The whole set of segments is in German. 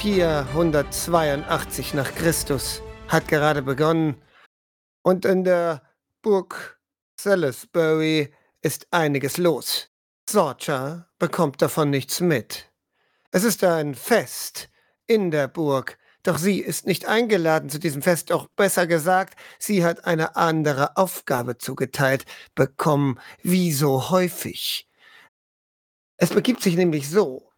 482 nach Christus hat gerade begonnen und in der Burg Salisbury ist einiges los. Sorcha bekommt davon nichts mit. Es ist ein Fest in der Burg, doch sie ist nicht eingeladen zu diesem Fest, auch besser gesagt, sie hat eine andere Aufgabe zugeteilt bekommen, wie so häufig. Es begibt sich nämlich so,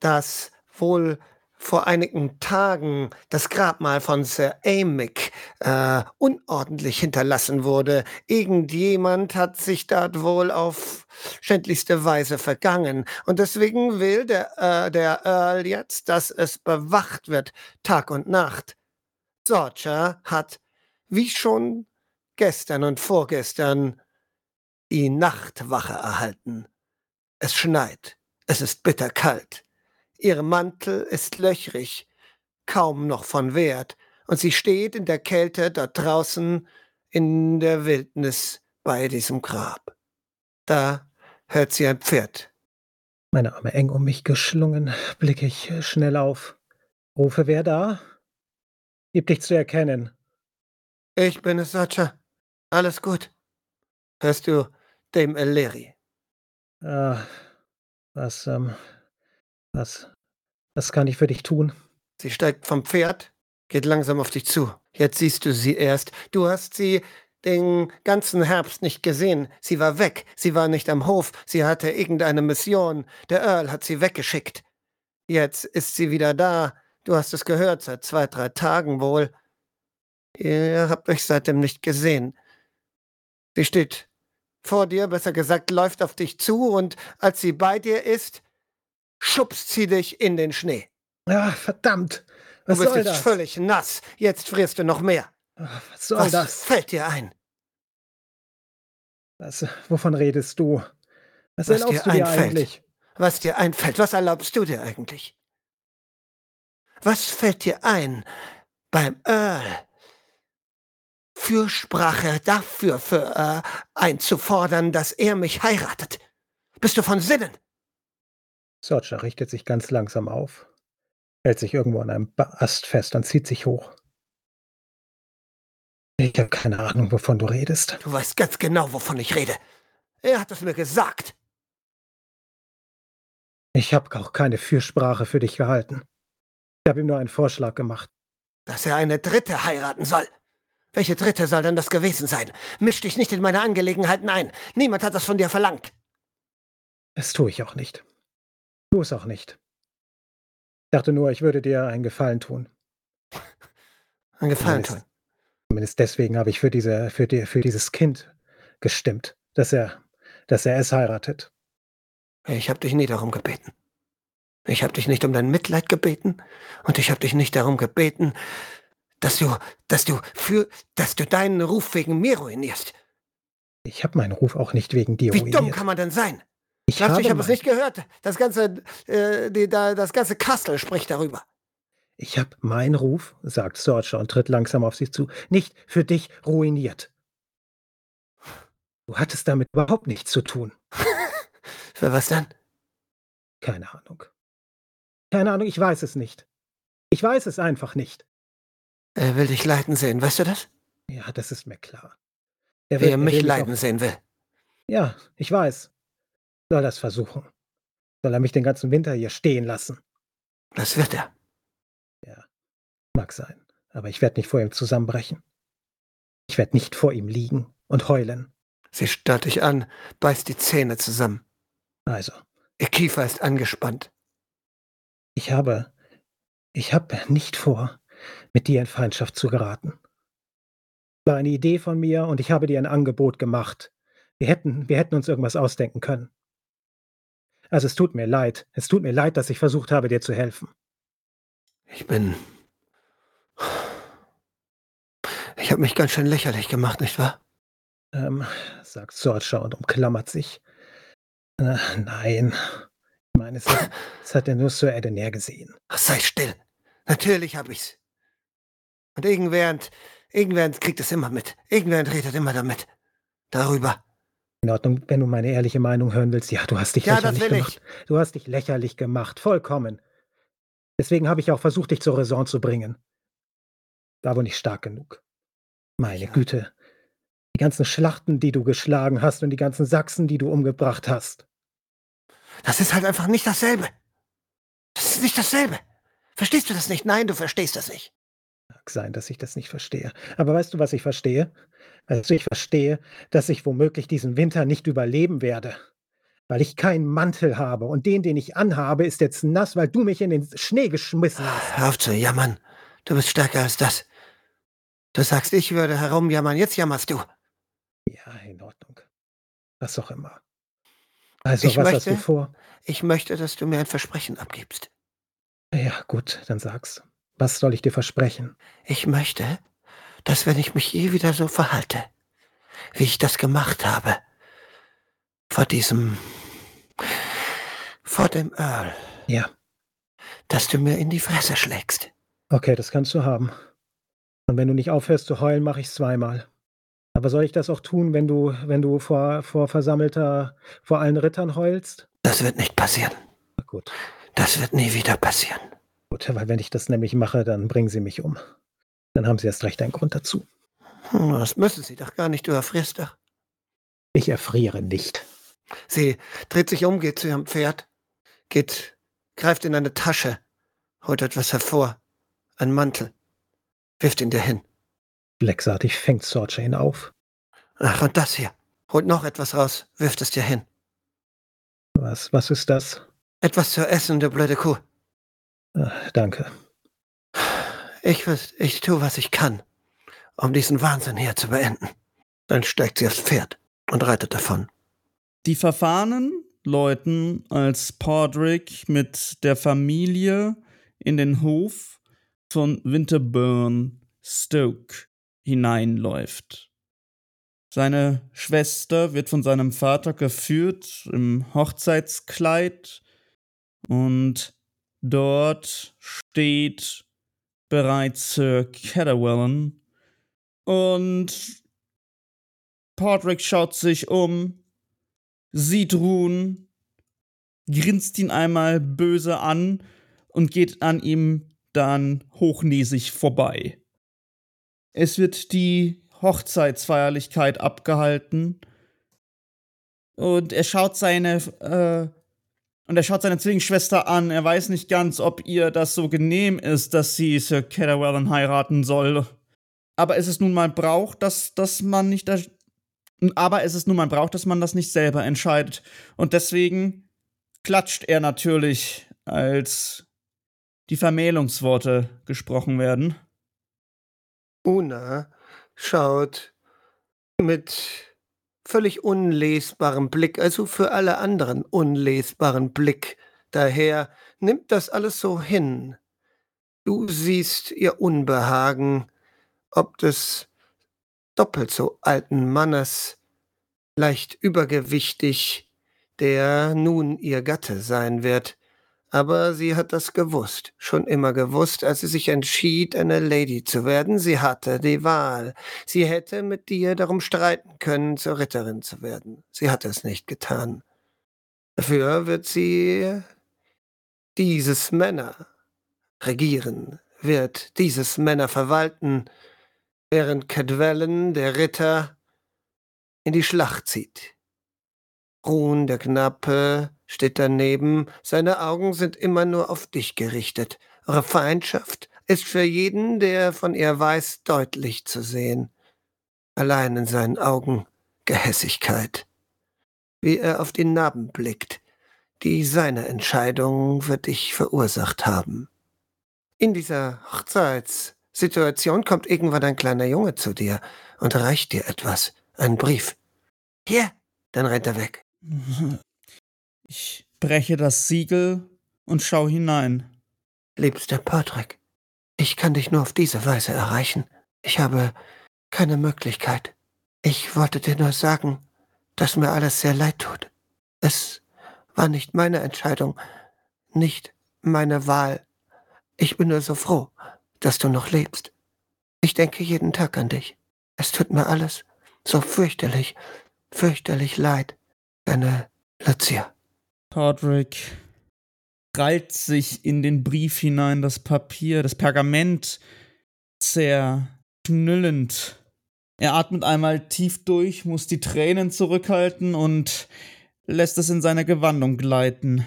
dass wohl vor einigen Tagen das Grabmal von Sir Amick äh, unordentlich hinterlassen wurde. Irgendjemand hat sich dort wohl auf schändlichste Weise vergangen. Und deswegen will der, äh, der Earl jetzt, dass es bewacht wird, Tag und Nacht. Sorcher hat, wie schon gestern und vorgestern, die Nachtwache erhalten. Es schneit. Es ist bitterkalt. Ihr Mantel ist löchrig, kaum noch von Wert, und sie steht in der Kälte dort draußen in der Wildnis bei diesem Grab. Da hört sie ein Pferd. Meine Arme eng um mich geschlungen, blicke ich schnell auf. Rufe wer da? Gib dich zu erkennen. Ich bin es, Sacha. Alles gut. Hörst du, Dame Ellery? Ah, was, ähm, was was kann ich für dich tun? Sie steigt vom Pferd, geht langsam auf dich zu. Jetzt siehst du sie erst. Du hast sie den ganzen Herbst nicht gesehen. Sie war weg. Sie war nicht am Hof. Sie hatte irgendeine Mission. Der Earl hat sie weggeschickt. Jetzt ist sie wieder da. Du hast es gehört, seit zwei, drei Tagen wohl. Ihr habt euch seitdem nicht gesehen. Sie steht vor dir, besser gesagt, läuft auf dich zu, und als sie bei dir ist, schubst sie dich in den Schnee. Ah, verdammt. Was du bist soll jetzt das? völlig nass. Jetzt frierst du noch mehr. Ah, Was soll Was das? fällt dir ein? Was, wovon redest du? Was, Was erlaubst dir du dir einfällt. eigentlich? Was dir einfällt? Was erlaubst du dir eigentlich? Was fällt dir ein beim Earl? Fürsprache dafür für, äh, einzufordern, dass er mich heiratet. Bist du von Sinnen? Sorcha richtet sich ganz langsam auf, hält sich irgendwo an einem Ast fest und zieht sich hoch. Ich habe keine Ahnung, wovon du redest. Du weißt ganz genau, wovon ich rede. Er hat es mir gesagt. Ich habe auch keine Fürsprache für dich gehalten. Ich habe ihm nur einen Vorschlag gemacht. dass er eine Dritte heiraten soll. Welche Dritte soll denn das gewesen sein? Misch dich nicht in meine Angelegenheiten ein. Niemand hat das von dir verlangt. Das tue ich auch nicht. Tu es auch nicht. Ich dachte nur, ich würde dir einen Gefallen tun. Ein Gefallen Zumindest- tun. Zumindest deswegen habe ich für, diese, für, die, für dieses Kind gestimmt, dass er, dass er es heiratet. Ich habe dich nie darum gebeten. Ich habe dich nicht um dein Mitleid gebeten und ich habe dich nicht darum gebeten, dass du, dass du für, dass du deinen Ruf wegen mir ruinierst. Ich habe meinen Ruf auch nicht wegen dir Wie ruiniert. dumm kann man denn sein? Ich habe, ich habe es nicht gehört? Das ganze, äh, die, da, das ganze Kastel spricht darüber. ich habe meinen Ruf, sagt Sorcha und tritt langsam auf sie zu, nicht für dich ruiniert. Du hattest damit überhaupt nichts zu tun. Für was denn? Keine Ahnung. Keine Ahnung, ich weiß es nicht. Ich weiß es einfach nicht. Er will dich leiden sehen, weißt du das? Ja, das ist mir klar. Er Wie er er mich will leiden sehen will. ja, ich weiß. Soll das versuchen. Soll er mich den ganzen Winter hier stehen lassen? Das wird er. Mag sein. Aber ich werde nicht vor ihm zusammenbrechen. Ich werde nicht vor ihm liegen und heulen. Sie starrt dich an, beißt die Zähne zusammen. Also, Ihr Kiefer ist angespannt. ich habe. Ich habe nicht vor, mit dir in Feindschaft zu geraten. War eine Idee von mir und ich habe dir ein Angebot gemacht. Wir hätten, wir hätten uns irgendwas ausdenken können. Also es tut mir leid. Es tut mir leid, dass ich versucht habe, dir zu helfen. Ich bin. Ich habe mich ganz schön lächerlich gemacht, nicht wahr? Ähm, sagt Sorcha und umklammert sich. Äh, nein. Ich meine, es hat, es hat er nur Sir Edener gesehen. Ach, sei still. Natürlich hab ich's. Und irgendwährend, irgendwährend kriegt es immer mit. Irgendwährend redet immer damit. Darüber. In Ordnung, wenn du meine ehrliche Meinung hören willst, ja, du hast dich Ja, lächerlich gemacht. Du hast dich lächerlich gemacht, vollkommen. Deswegen habe ich auch versucht, dich zur Raison zu bringen. War wohl nicht stark genug. Meine Ja. Güte. Die ganzen Schlachten, die du geschlagen hast und die ganzen Sachsen, die du umgebracht hast. Das ist halt einfach nicht dasselbe. Das ist nicht dasselbe. Verstehst du das nicht? Nein, du verstehst das nicht. Mag sein, dass ich das nicht verstehe. Aber weißt du, was ich verstehe? Also ich verstehe, dass ich womöglich diesen Winter nicht überleben werde. Weil ich keinen Mantel habe. Und den, den ich anhabe, ist jetzt nass, weil du mich in den Schnee geschmissen hast. Hör auf zu jammern. Du bist stärker als das. Du sagst, ich würde herumjammern. Jetzt jammerst du. Ja, in Ordnung. Was auch immer. Also, Ich was hast du möchte- vor? Ich möchte, dass du mir ein Versprechen abgibst. Ja, gut, dann sag's. Was soll ich dir versprechen? Ich möchte, dass wenn ich mich je wieder so verhalte, wie ich das gemacht habe, vor diesem, vor dem Earl, Ja, dass du mir in die Fresse schlägst. okay, das kannst du haben. Und wenn du nicht aufhörst zu heulen, mache ich's zweimal. Aber soll ich das auch tun, wenn du, wenn du vor, vor versammelter, vor allen Rittern heulst? Das wird nicht passieren. Na gut, Das wird nie wieder passieren. Gut, weil wenn ich das nämlich mache, dann bringen sie mich um. Dann haben sie erst recht einen Grund dazu. Hm, Das müssen sie doch gar nicht, du erfrierst doch. Ich erfriere nicht. Sie dreht sich um, geht zu ihrem Pferd, geht, greift in eine Tasche, holt etwas hervor, einen Mantel, wirft ihn dir hin. Blecksartig fängt Sorcha ihn auf. Ach, und das hier, holt noch etwas raus, wirft es dir hin. Was, was ist das? Etwas zu essen, du blöde Kuh. Ah, danke. Ich, ich tue, was ich kann, um diesen Wahnsinn hier zu beenden. Dann steigt sie aufs Pferd und reitet davon. Die Verfahrenen läuten, als Podrick mit der Familie in den Hof von Winterburn Stoke hineinläuft. Seine Schwester wird von seinem Vater geführt im Hochzeitskleid und dort steht bereits Sir Cadwallon und Podrick schaut sich um, sieht Ruhn, grinst ihn einmal böse an und geht an ihm dann hochnäsig vorbei. Es wird die Hochzeitsfeierlichkeit abgehalten und er schaut seine äh, und er schaut seine Zwillingsschwester an. Er weiß nicht ganz, ob ihr das so genehm ist, dass sie Sir Catterwellen heiraten soll. Aber es ist nun mal Brauch, dass, dass man nicht aber es ist nun mal Brauch, dass man das nicht selber entscheidet. Und deswegen klatscht er natürlich, als die Vermählungsworte gesprochen werden. Una schaut mit völlig unlesbarem Blick, also für alle anderen unlesbaren Blick daher, nimmt das alles so hin. Du siehst ihr Unbehagen, ob des doppelt so alten Mannes, leicht übergewichtig, der nun ihr Gatte sein wird. Aber sie hat das gewusst, schon immer gewusst, als sie sich entschied, eine Lady zu werden. Sie hatte die Wahl. Sie hätte mit dir darum streiten können, zur Ritterin zu werden. Sie hat es nicht getan. Dafür wird sie dieses Männer regieren, wird dieses Männer verwalten, während Cadwellen, der Ritter, in die Schlacht zieht. Ruhn, der Knappe, steht daneben, seine Augen sind immer nur auf dich gerichtet. Eure Feindschaft ist für jeden, der von ihr weiß, deutlich zu sehen. Allein in seinen Augen Gehässigkeit. Wie er auf die Narben blickt, die seine Entscheidung für dich verursacht haben. In dieser Hochzeitssituation kommt irgendwann ein kleiner Junge zu dir und reicht dir etwas, einen Brief. Hier, dann rennt er weg. Ich breche das Siegel und schau hinein. Liebster Patrick, ich kann dich nur auf diese Weise erreichen. Ich habe keine Möglichkeit. Ich wollte dir nur sagen, dass mir alles sehr leid tut. Es war nicht meine Entscheidung, nicht meine Wahl. Ich bin nur so froh, dass du noch lebst. Ich denke jeden Tag an dich. Es tut mir alles so fürchterlich, fürchterlich leid. Deine Lucia. Podrick krallt sich in den Brief hinein, das Papier, das Pergament zerknüllend. Er atmet einmal tief durch, muss die Tränen zurückhalten und lässt es in seine Gewandung gleiten.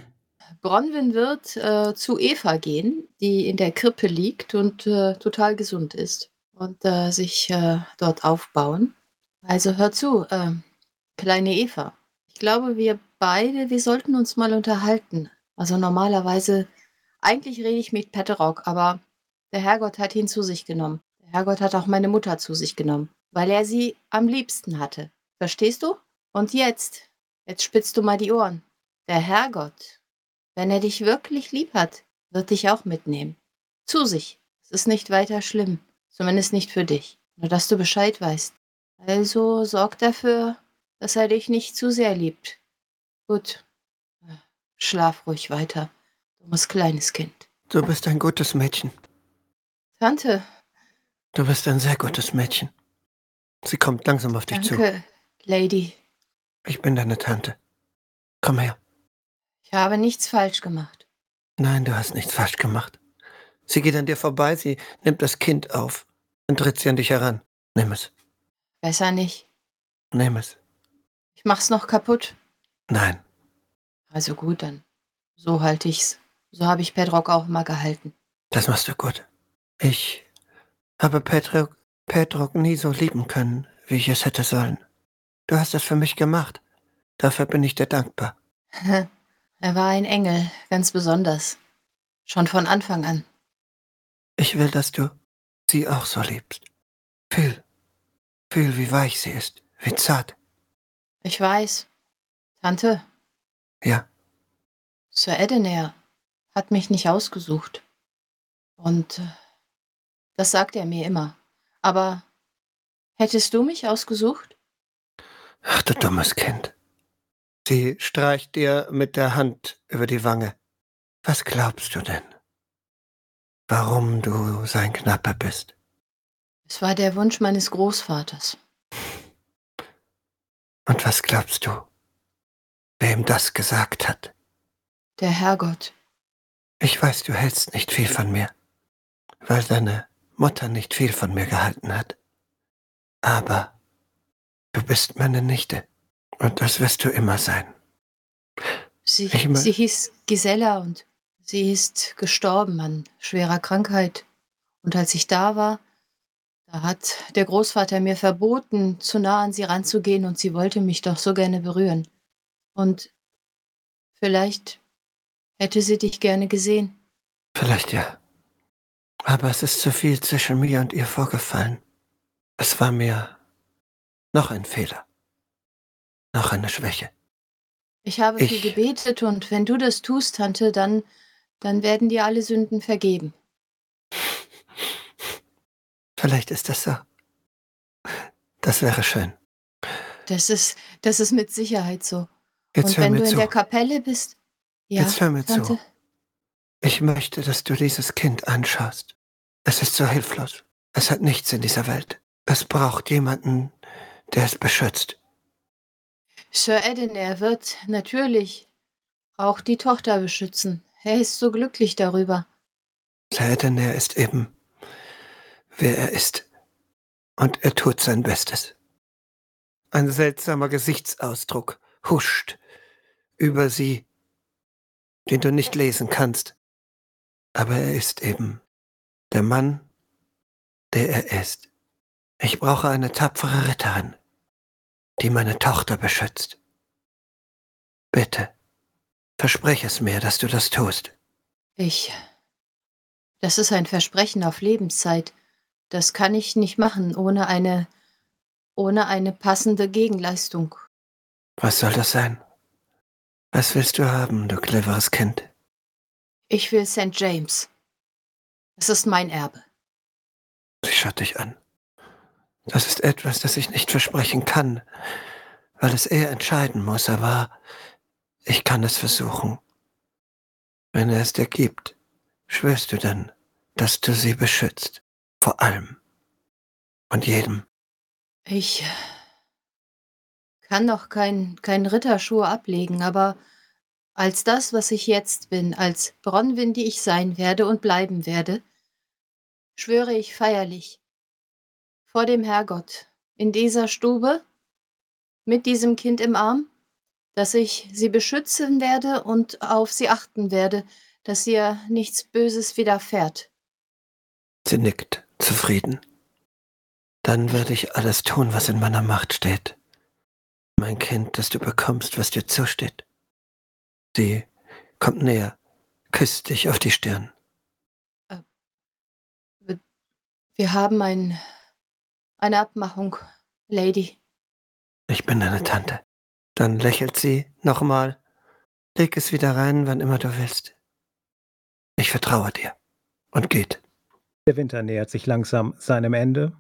Bronwyn wird äh, zu Eva gehen, die in der Krippe liegt und äh, total gesund ist und äh, sich äh, dort aufbauen. Also hör zu, äh, kleine Eva. Glaube, wir beide, wir sollten uns mal unterhalten. Also normalerweise, eigentlich rede ich mit Petterock, aber der Herrgott hat ihn zu sich genommen. Der Herrgott hat auch meine Mutter zu sich genommen, weil er sie am liebsten hatte. Verstehst du? Und jetzt, jetzt spitzt du mal die Ohren. Der Herrgott, wenn er dich wirklich lieb hat, wird dich auch mitnehmen. Zu sich. Es ist nicht weiter schlimm. Zumindest nicht für dich. Nur dass du Bescheid weißt. Also sorg dafür, dass er dich nicht zu sehr liebt. Gut. Schlaf ruhig weiter. Dummes kleines Kind. Du bist ein gutes Mädchen. Tante. Du bist ein sehr gutes Mädchen. Sie kommt langsam auf dich Danke, zu. Lady. Ich bin deine Tante. Komm her. Ich habe nichts falsch gemacht. Nein, du hast nichts falsch gemacht. Sie geht an dir vorbei, sie nimmt das Kind auf und tritt sie an dich heran. Nimm es. Besser nicht. Nimm es. Ich mach's noch kaputt. Nein. Also gut, dann. So halte ich's. So habe ich Pedrock auch mal gehalten. Das machst du gut. Ich habe Pedrock, Pedrock nie so lieben können, wie ich es hätte sollen. Du hast es für mich gemacht. Dafür bin ich dir dankbar. er war ein Engel, ganz besonders. Schon von Anfang an. Ich will, dass du sie auch so liebst. Fühl. Fühl, wie weich sie ist, wie zart. Ich weiß. Tante, Ja, Sir Edener hat mich nicht ausgesucht. Und äh, das sagt er mir immer. Aber hättest du mich ausgesucht? ach du dummes Kind. Sie streicht dir mit der Hand über die Wange. Was glaubst du denn? Warum du sein Knappe bist? Es war der Wunsch meines Großvaters. Und was glaubst du, wer ihm das gesagt hat? Der Herrgott. Ich weiß, du hältst nicht viel von mir, weil deine Mutter nicht viel von mir gehalten hat. Aber du bist meine Nichte und das wirst du immer sein. Sie, sie hieß Gisela und sie ist gestorben an schwerer Krankheit. Und als ich da war, da hat der Großvater mir verboten, zu nah an sie ranzugehen und sie wollte mich doch so gerne berühren. Und vielleicht hätte sie dich gerne gesehen. Vielleicht ja. Aber es ist zu viel zwischen mir und ihr vorgefallen. Es war mir noch ein Fehler. Noch eine Schwäche. Ich habe viel Ich- gebetet und wenn du das tust, Tante, dann, dann werden dir alle Sünden vergeben. Vielleicht ist das so. Das wäre schön. Das ist, das ist mit Sicherheit so. Jetzt und wenn du in zu. der Kapelle bist, ja, Jetzt hör mir Tante, zu. Ich möchte, dass du dieses Kind anschaust. Es ist so hilflos. Es hat nichts in dieser Welt. Es braucht jemanden, der es beschützt. Sir Edener wird natürlich auch die Tochter beschützen. Er ist so glücklich darüber. Saedener ist eben, wer er ist. Und er tut sein Bestes. Ein seltsamer Gesichtsausdruck huscht über sie, den du nicht lesen kannst. Aber er ist eben der Mann, der er ist. Ich brauche eine tapfere Ritterin, die meine Tochter beschützt. Bitte, versprech es mir, dass du das tust. Ich. Das ist ein Versprechen auf Lebenszeit. Das kann ich nicht machen ohne eine ohne eine passende Gegenleistung. Was soll das sein? Was willst du haben, du cleveres Kind? Ich will St. James. Es ist mein Erbe. Sie schaut dich an. Das ist etwas, das ich nicht versprechen kann, weil es er entscheiden muss, aber ich kann es versuchen. Wenn er es dir gibt, schwörst du dann, dass du sie beschützt, vor allem und jedem. Ich kann noch kein, kein Ritterschuh ablegen, aber als das, was ich jetzt bin, als Bronwyn, die ich sein werde und bleiben werde, schwöre ich feierlich vor dem Herrgott in dieser Stube mit diesem Kind im Arm, dass ich sie beschützen werde und auf sie achten werde, dass ihr nichts Böses widerfährt. Sie nickt, zufrieden. Dann werde ich alles tun, was in meiner Macht steht. Mein Kind, dass du bekommst, was dir zusteht. Sie kommt näher, küsst dich auf die Stirn. Äh, wir haben ein, eine Abmachung, Lady. Ich bin deine Tante. Dann lächelt sie nochmal. Leg es wieder rein, wann immer du willst. Ich vertraue dir. Und geht. Der Winter nähert sich langsam seinem Ende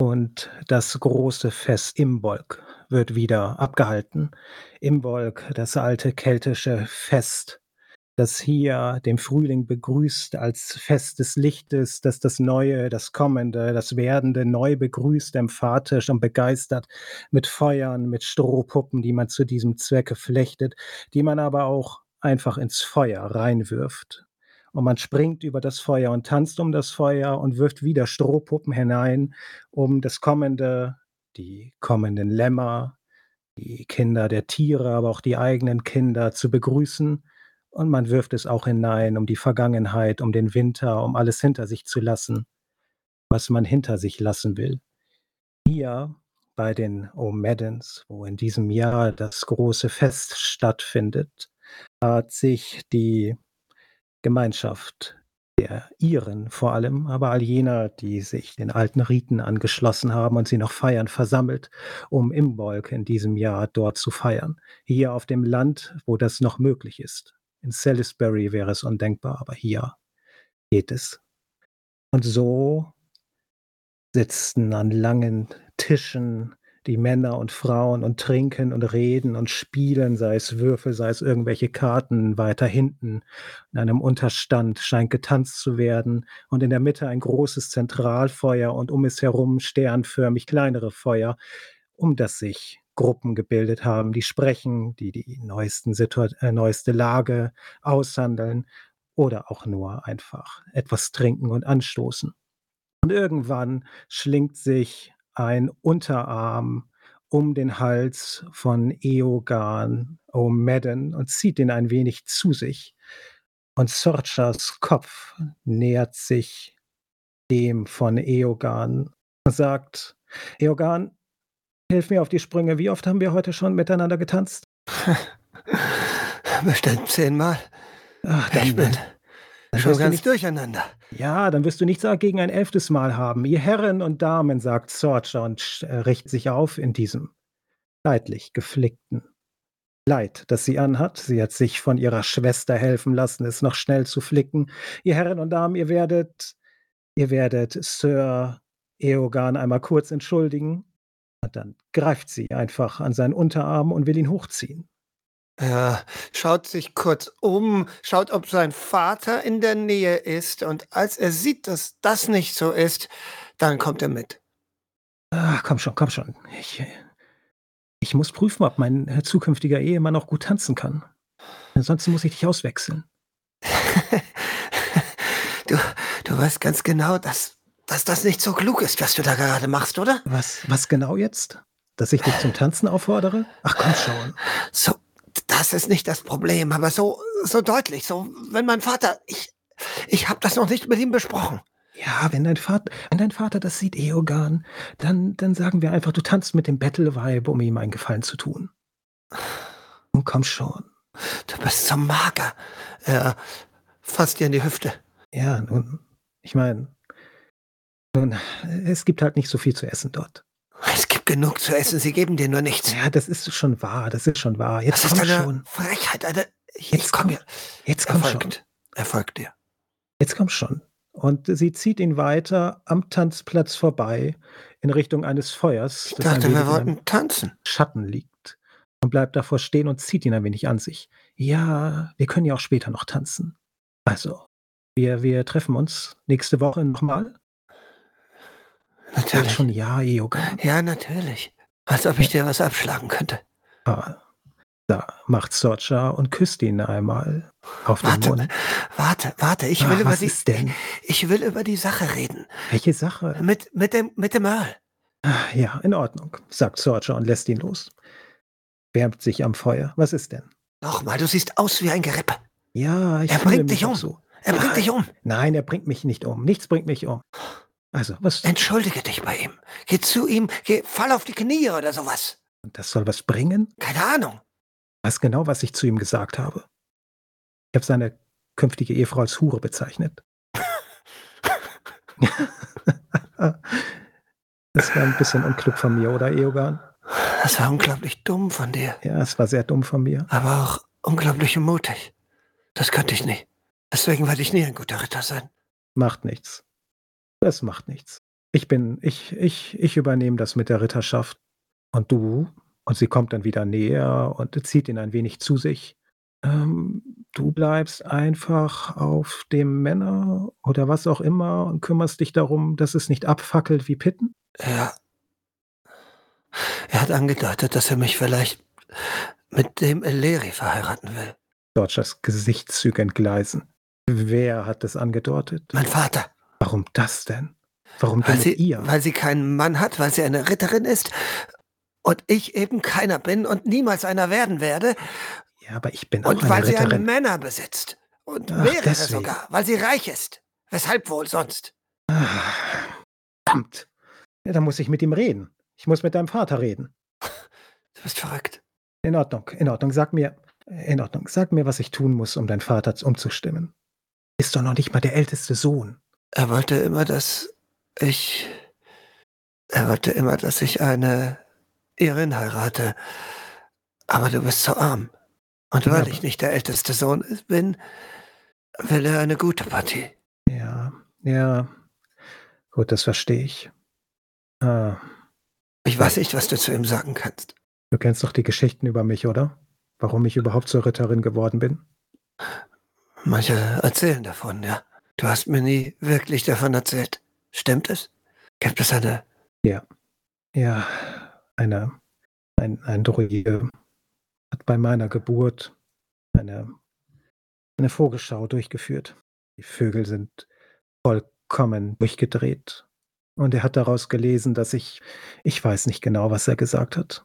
und das große Fest Imbolg wird wieder abgehalten. Imbolg, das alte keltische Fest, das hier den Frühling begrüßt als Fest des Lichtes, das das Neue, das Kommende, das Werdende neu begrüßt, emphatisch und begeistert mit Feuern, mit Strohpuppen, die man zu diesem Zwecke flechtet, die man aber auch einfach ins Feuer reinwirft. Und man springt über das Feuer und tanzt um das Feuer und wirft wieder Strohpuppen hinein, um das kommende, die kommenden Lämmer, die Kinder der Tiere, aber auch die eigenen Kinder zu begrüßen. Und man wirft es auch hinein, um die Vergangenheit, um den Winter, um alles hinter sich zu lassen, was man hinter sich lassen will. Hier bei den O'Maddens, wo in diesem Jahr das große Fest stattfindet, hat sich die Gemeinschaft der Iren vor allem, aber all jener, die sich den alten Riten angeschlossen haben und sie noch feiern, versammelt, um Imbolg in diesem Jahr dort zu feiern. Hier auf dem Land, wo das noch möglich ist. In Salisbury wäre es undenkbar, aber hier geht es. Und so sitzen an langen Tischen die Männer und Frauen und trinken und reden und spielen, sei es Würfel, sei es irgendwelche Karten weiter hinten. In einem Unterstand scheint getanzt zu werden und in der Mitte ein großes Zentralfeuer und um es herum sternförmig kleinere Feuer, um das sich Gruppen gebildet haben, die sprechen, die die neuesten äh, neueste Lage aushandeln oder auch nur einfach etwas trinken und anstoßen. Und irgendwann schlingt sich ein Unterarm um den Hals von Eogan O'Madden und zieht ihn ein wenig zu sich. Und Sorchas Kopf nähert sich dem von Eogan und sagt, Eogan, hilf mir auf die Sprünge. Wie oft haben wir heute schon miteinander getanzt? Bestimmt zehnmal. Ach, dann, ich bin dann schon ganz nicht, durcheinander. Ja, dann wirst du nichts gegen ein elftes Mal haben. Ihr Herren und Damen, sagt Sorcha und äh, richtet sich auf in diesem leidlich geflickten Kleid, das sie anhat. Sie hat sich von ihrer Schwester helfen lassen, es noch schnell zu flicken. Ihr Herren und Damen, ihr werdet, ihr werdet Sir Eogan einmal kurz entschuldigen. Und dann greift sie einfach an seinen Unterarm und will ihn hochziehen. Er schaut sich kurz um, schaut, ob sein Vater in der Nähe ist, und als er sieht, dass das nicht so ist, dann kommt er mit. Ach, komm schon, komm schon. Ich, ich muss prüfen, ob mein äh, zukünftiger Ehemann auch gut tanzen kann. Ansonsten muss ich dich auswechseln. du, du weißt ganz genau, dass, dass das nicht so klug ist, was du da gerade machst, oder? Was, was genau jetzt? Dass ich dich zum Tanzen auffordere? Ach komm schon. So, das ist nicht das Problem, aber so, so deutlich, so, wenn mein Vater, ich, ich habe das noch nicht mit ihm besprochen. Ja, wenn dein Vater, wenn dein Vater das sieht, Eogan, dann, dann sagen wir einfach, du tanzt mit dem Battle-Vibe, um ihm einen Gefallen zu tun. Und komm schon. Du bist so mager. Er fasst dir in die Hüfte. Ja, nun, ich meine, nun, es gibt halt nicht so viel zu essen dort. Genug zu essen, sie geben dir nur nichts. Ja, das ist schon wahr, das ist schon wahr. Jetzt das ist eine schon. Frechheit, eine. Ich, Jetzt ich komm komm. Jetzt komm schon. folgt. Er folgt dir. Jetzt komm schon. Und sie zieht ihn weiter am Tanzplatz vorbei in Richtung eines Feuers, Ich dachte, wir wollten tanzen. Schatten liegt. Und bleibt davor stehen und zieht ihn ein wenig an sich. Ja, wir können ja auch später noch tanzen. Also, wir, wir treffen uns nächste Woche nochmal. Natürlich. schon ja, Yoga. Ja, natürlich. Als ob ich dir was abschlagen könnte. Aber Da macht Sorcha und küsst ihn einmal auf den Warte, Mund. warte, warte, ich Ah, will über was die, ist denn? ich will über die Sache reden. Welche Sache? Mit, mit dem, mit dem Earl. Ah, Ja, in Ordnung, sagt Sorcha und lässt ihn los. Wärmt sich am Feuer. Was ist denn? Nochmal, du siehst aus wie ein Gerippe. Ja, ich Er bringt mich dich um. so. Er bringt dich um. Nein, er bringt mich nicht um. Nichts bringt mich um. Also, was? Entschuldige dich bei ihm. Geh zu ihm, geh, fall auf die Knie oder sowas. Und das soll was bringen? Keine Ahnung. Was genau, was ich zu ihm gesagt habe? Ich habe seine künftige Ehefrau als Hure bezeichnet. das war ein bisschen unklug von mir, oder, Eogan? Das war unglaublich dumm von dir, Ja, es war sehr dumm von mir. aber auch unglaublich mutig. Das könnte ich nie. Deswegen werde ich nie ein guter Ritter sein. Macht nichts. Das macht nichts. Ich bin, ich, ich, ich übernehme das mit der Ritterschaft. Und du? Und sie kommt dann wieder näher und zieht ihn ein wenig zu sich. Ähm, du bleibst einfach auf dem Männer oder was auch immer und kümmerst dich darum, dass es nicht abfackelt wie Pitten? Ja. Er hat angedeutet, dass er mich vielleicht mit dem Eleri verheiraten will. Dodgers Gesichtszüge entgleisen. Wer hat das angedeutet? Mein Vater. Warum das denn? Warum denn Weil sie, ihr? weil sie keinen Mann hat, weil sie eine Ritterin ist und ich eben keiner bin und niemals einer werden werde ja, aber ich bin auch und eine weil sie einen Ritterin. Männer besitzt und Ach, mehrere deswegen. sogar, weil sie reich ist. Weshalb wohl sonst? Ah, Verdammt. Ja, dann muss ich mit ihm reden. Ich muss mit deinem Vater reden. Du bist verrückt. In Ordnung, in Ordnung. Sag mir, in Ordnung. Sag mir, was ich tun muss, um deinen Vater umzustimmen. Ist doch noch nicht mal der älteste Sohn. Er wollte immer, dass ich. Er wollte immer, dass ich eine Irin heirate. Aber du bist so arm. Und Ja, weil aber- ich nicht der älteste Sohn bin, will er eine gute Partie. Ja, ja. Gut, das verstehe ich. Ah, Ich weiß nicht, was du zu ihm sagen kannst. du kennst doch die Geschichten über mich, oder? Warum ich überhaupt zur Ritterin geworden bin? Manche erzählen davon, ja. Du hast mir nie wirklich davon erzählt. Stimmt es? Gibt es eine. Ja, eine, ein, ein Druide hat bei meiner Geburt eine, eine Vogelschau durchgeführt. Die Vögel sind vollkommen durchgedreht. Und er hat daraus gelesen, dass ich, ich weiß nicht genau, was er gesagt hat.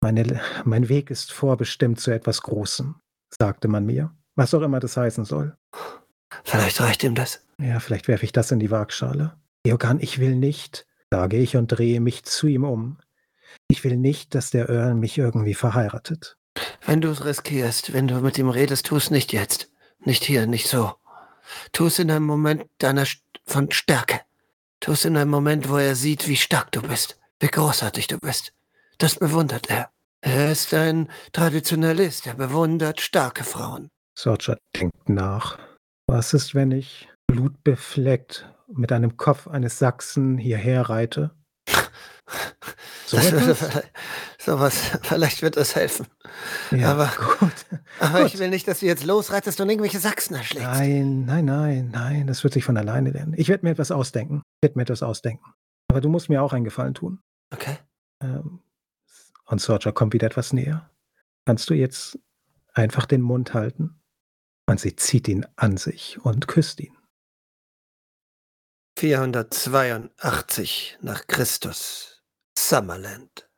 Meine, mein Weg ist vorbestimmt zu etwas Großem, sagte man mir. Was auch immer das heißen soll. Vielleicht reicht ihm das. Ja, vielleicht werfe ich das in die Waagschale. Eogan, ich will nicht, sage ich und drehe mich zu ihm um. Ich will nicht, dass der Earl mich irgendwie verheiratet. Wenn du es riskierst, wenn du mit ihm redest, tu es nicht jetzt. Nicht hier, nicht so. Tu es in einem Moment deiner St von Stärke. Tu es in einem Moment, wo er sieht, wie stark du bist, wie großartig du bist. Das bewundert er. Er ist ein Traditionalist, er bewundert starke Frauen. Sorcha denkt nach. Was ist, wenn ich blutbefleckt mit einem Kopf eines Sachsen hierher reite? So sowas, vielleicht wird das helfen. Ja, aber- gut. Aber Gut. ich will nicht, dass du jetzt losreitest und irgendwelche Sachsen erschlägst. Nein, nein, nein, nein, das wird sich von alleine lernen. Ich werde mir etwas ausdenken. Ich werde mir etwas ausdenken. Aber du musst mir auch einen Gefallen tun. Okay. Ähm, und Sorcha kommt wieder etwas näher. Kannst du jetzt einfach den Mund halten? Und sie zieht ihn an sich und küsst ihn. 482 nach Christus. Summerland.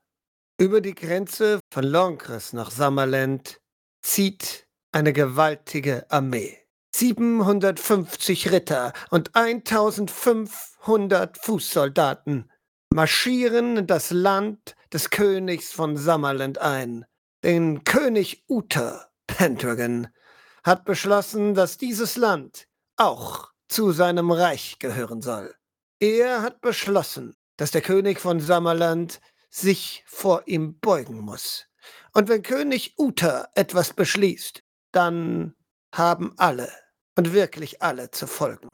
Über die Grenze von Longres nach Summerland zieht eine gewaltige Armee. 750 Ritter und 1500 Fußsoldaten marschieren in das Land des Königs von Summerland ein. Den König Uther Pendragon hat beschlossen, dass dieses Land auch zu seinem Reich gehören soll. Er hat beschlossen, dass der König von Summerland sich vor ihm beugen muss. Und wenn König Uther etwas beschließt, dann haben alle und wirklich alle zu folgen.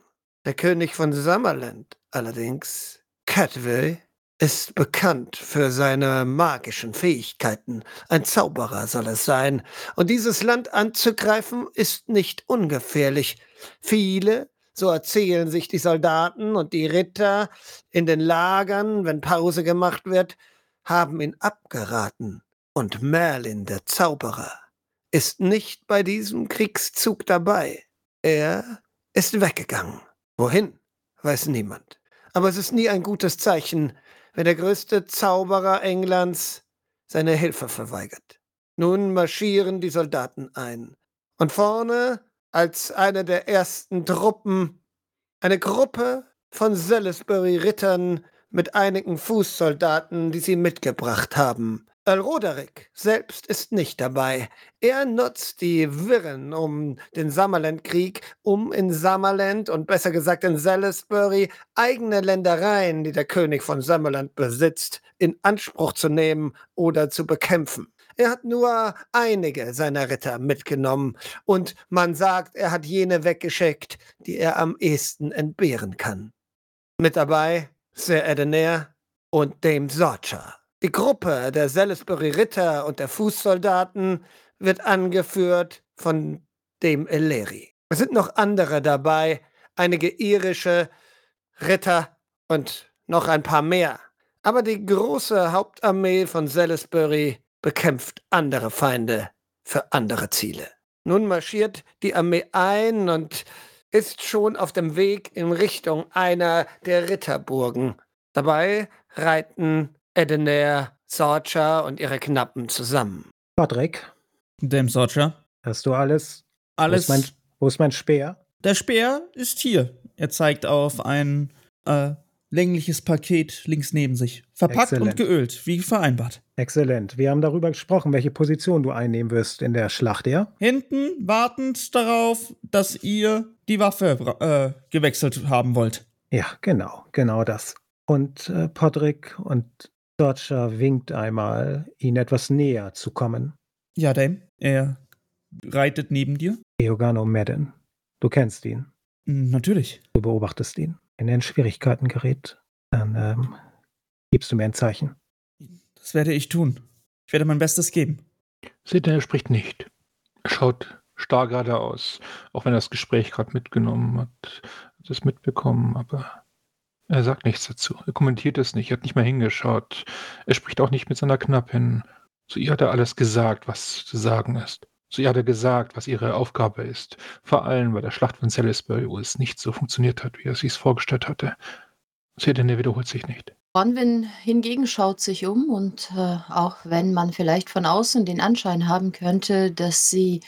Der König von Summerland allerdings, Catway, ist bekannt für seine magischen Fähigkeiten. Ein Zauberer soll es sein. Und dieses Land anzugreifen ist nicht ungefährlich. Viele, so erzählen sich die Soldaten und die Ritter in den Lagern, wenn Pause gemacht wird, haben ihn abgeraten. Und Merlin, der Zauberer, ist nicht bei diesem Kriegszug dabei. Er ist weggegangen. Wohin, weiß niemand. Aber es ist nie ein gutes Zeichen, wenn der größte Zauberer Englands seine Hilfe verweigert. Nun marschieren die Soldaten ein. Und vorne, als eine der ersten Truppen, eine Gruppe von Salisbury-Rittern mit einigen Fußsoldaten, die sie mitgebracht haben. Earl Roderick selbst ist nicht dabei. Er nutzt die Wirren um den Summerland-Krieg, um in Summerland und besser gesagt in Salisbury eigene Ländereien, die der König von Summerland besitzt, in Anspruch zu nehmen oder zu bekämpfen. Er hat nur einige seiner Ritter mitgenommen und man sagt, er hat jene weggeschickt, die er am ehesten entbehren kann. Mit dabei Sir Edenair und Dame Sorcha. Die Gruppe der Salisbury Ritter und der Fußsoldaten wird angeführt von dem Eleri. Es sind noch andere dabei, einige irische Ritter und noch ein paar mehr. Aber die große Hauptarmee von Salisbury bekämpft andere Feinde für andere Ziele. Nun marschiert die Armee ein und ist schon auf dem Weg in Richtung einer der Ritterburgen. Dabei reiten Edenair, Sorcha und ihre Knappen zusammen. Patrick, Dem Sorcher. hast du alles? Alles. Wo ist mein, wo ist mein Speer? Der Speer ist hier. Er zeigt auf ein äh, längliches Paket links neben sich. Verpackt und Exzellent. geölt, wie vereinbart. Exzellent. Wir haben darüber gesprochen, welche Position du einnehmen wirst in der Schlacht, ja? Hinten wartend darauf, dass ihr die Waffe äh, gewechselt haben wollt. Ja, genau, genau das. Und äh, Podrick und Dodger winkt einmal, ihn etwas näher zu kommen. Ja, Dame. Er reitet neben dir. Eogano Madden. Du kennst ihn. Hm, Natürlich. Du beobachtest ihn. Wenn er in Schwierigkeiten gerät, dann ähm, gibst du mir ein Zeichen. Das werde ich tun. Ich werde mein Bestes geben. Seht ihr, er spricht nicht. Er schaut starr geradeaus, auch wenn er das Gespräch gerade mitgenommen hat, hat es mitbekommen, aber er sagt nichts dazu. Er kommentiert es nicht, er hat nicht mehr hingeschaut. Er spricht auch nicht mit seiner Knappin. Zu ihr hat er alles gesagt, was zu sagen ist. Zu ihr hat er gesagt, was ihre Aufgabe ist. Vor allem bei der Schlacht von Salisbury, wo es nicht so funktioniert hat, wie er sich vorgestellt hatte. Er wiederholt sich nicht. Bronwyn hingegen schaut sich um und äh, auch wenn man vielleicht von außen den Anschein haben könnte, dass sie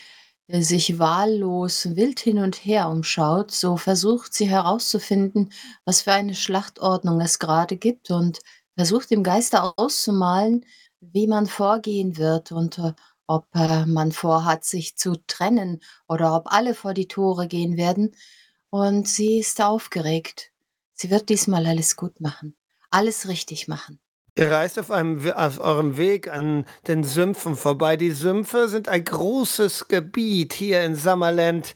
sich wahllos wild hin und her umschaut, so versucht sie herauszufinden, was für eine Schlachtordnung es gerade gibt und versucht im Geiste auszumalen, wie man vorgehen wird und äh, ob äh, man vorhat, sich zu trennen oder ob alle vor die Tore gehen werden. Und sie ist aufgeregt. Sie wird diesmal alles gut machen alles richtig machen. Ihr reist auf, einem, auf eurem Weg an den Sümpfen vorbei. Die Sümpfe sind ein großes Gebiet hier in Summerland.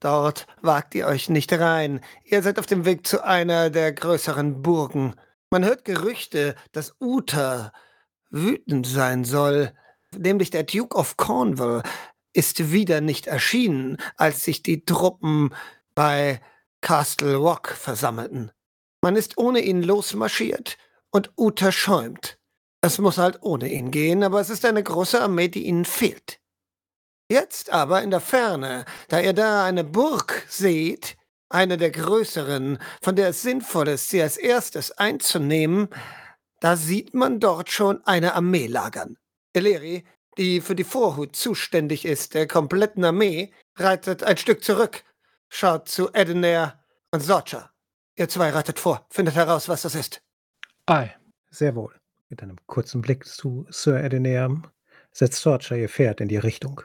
Dort wagt ihr euch nicht rein. Ihr seid auf dem Weg zu einer der größeren Burgen. Man hört Gerüchte, dass Uther wütend sein soll. Nämlich der Duke of Cornwall ist wieder nicht erschienen, als sich die Truppen bei Castle Rock versammelten. Man ist ohne ihn losmarschiert und Uther schäumt. Es muss halt ohne ihn gehen, aber es ist eine große Armee, die ihnen fehlt. Jetzt aber in der Ferne, da ihr da eine Burg seht, eine der größeren, von der es sinnvoll ist, sie als erstes einzunehmen, da sieht man dort schon eine Armee lagern. Eleri, die für die Vorhut zuständig ist, der kompletten Armee, reitet ein Stück zurück, schaut zu Edenair und Sorcha. Ihr zwei reitet vor, findet heraus, was das ist. Ei, Sehr wohl. Mit einem kurzen Blick zu Sir Edeneam setzt Dodger ihr Pferd in die Richtung.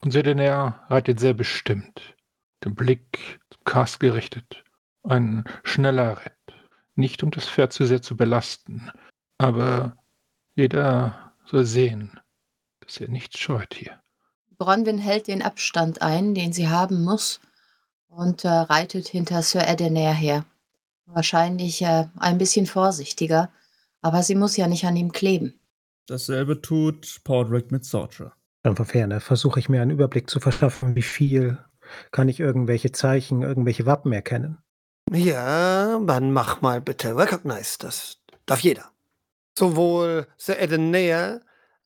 Und ihr, er reitet sehr bestimmt, den Blick zum Cast gerichtet. Ein schneller Ritt. Nicht um das Pferd zu sehr zu belasten, aber jeder soll sehen, dass er nichts scheut hier. Bronwyn hält den Abstand ein, den sie haben muss, und äh, reitet hinter Sir Edenair her. Wahrscheinlich äh, ein bisschen vorsichtiger, aber sie muss ja nicht an ihm kleben. Dasselbe tut Podrick mit Sorcher. Dann von Ferne versuche ich mir einen Überblick zu verschaffen, wie viel kann ich irgendwelche Zeichen, irgendwelche Wappen erkennen. Ja, dann mach mal bitte Recognize. Das darf jeder. Sowohl Sir Edenair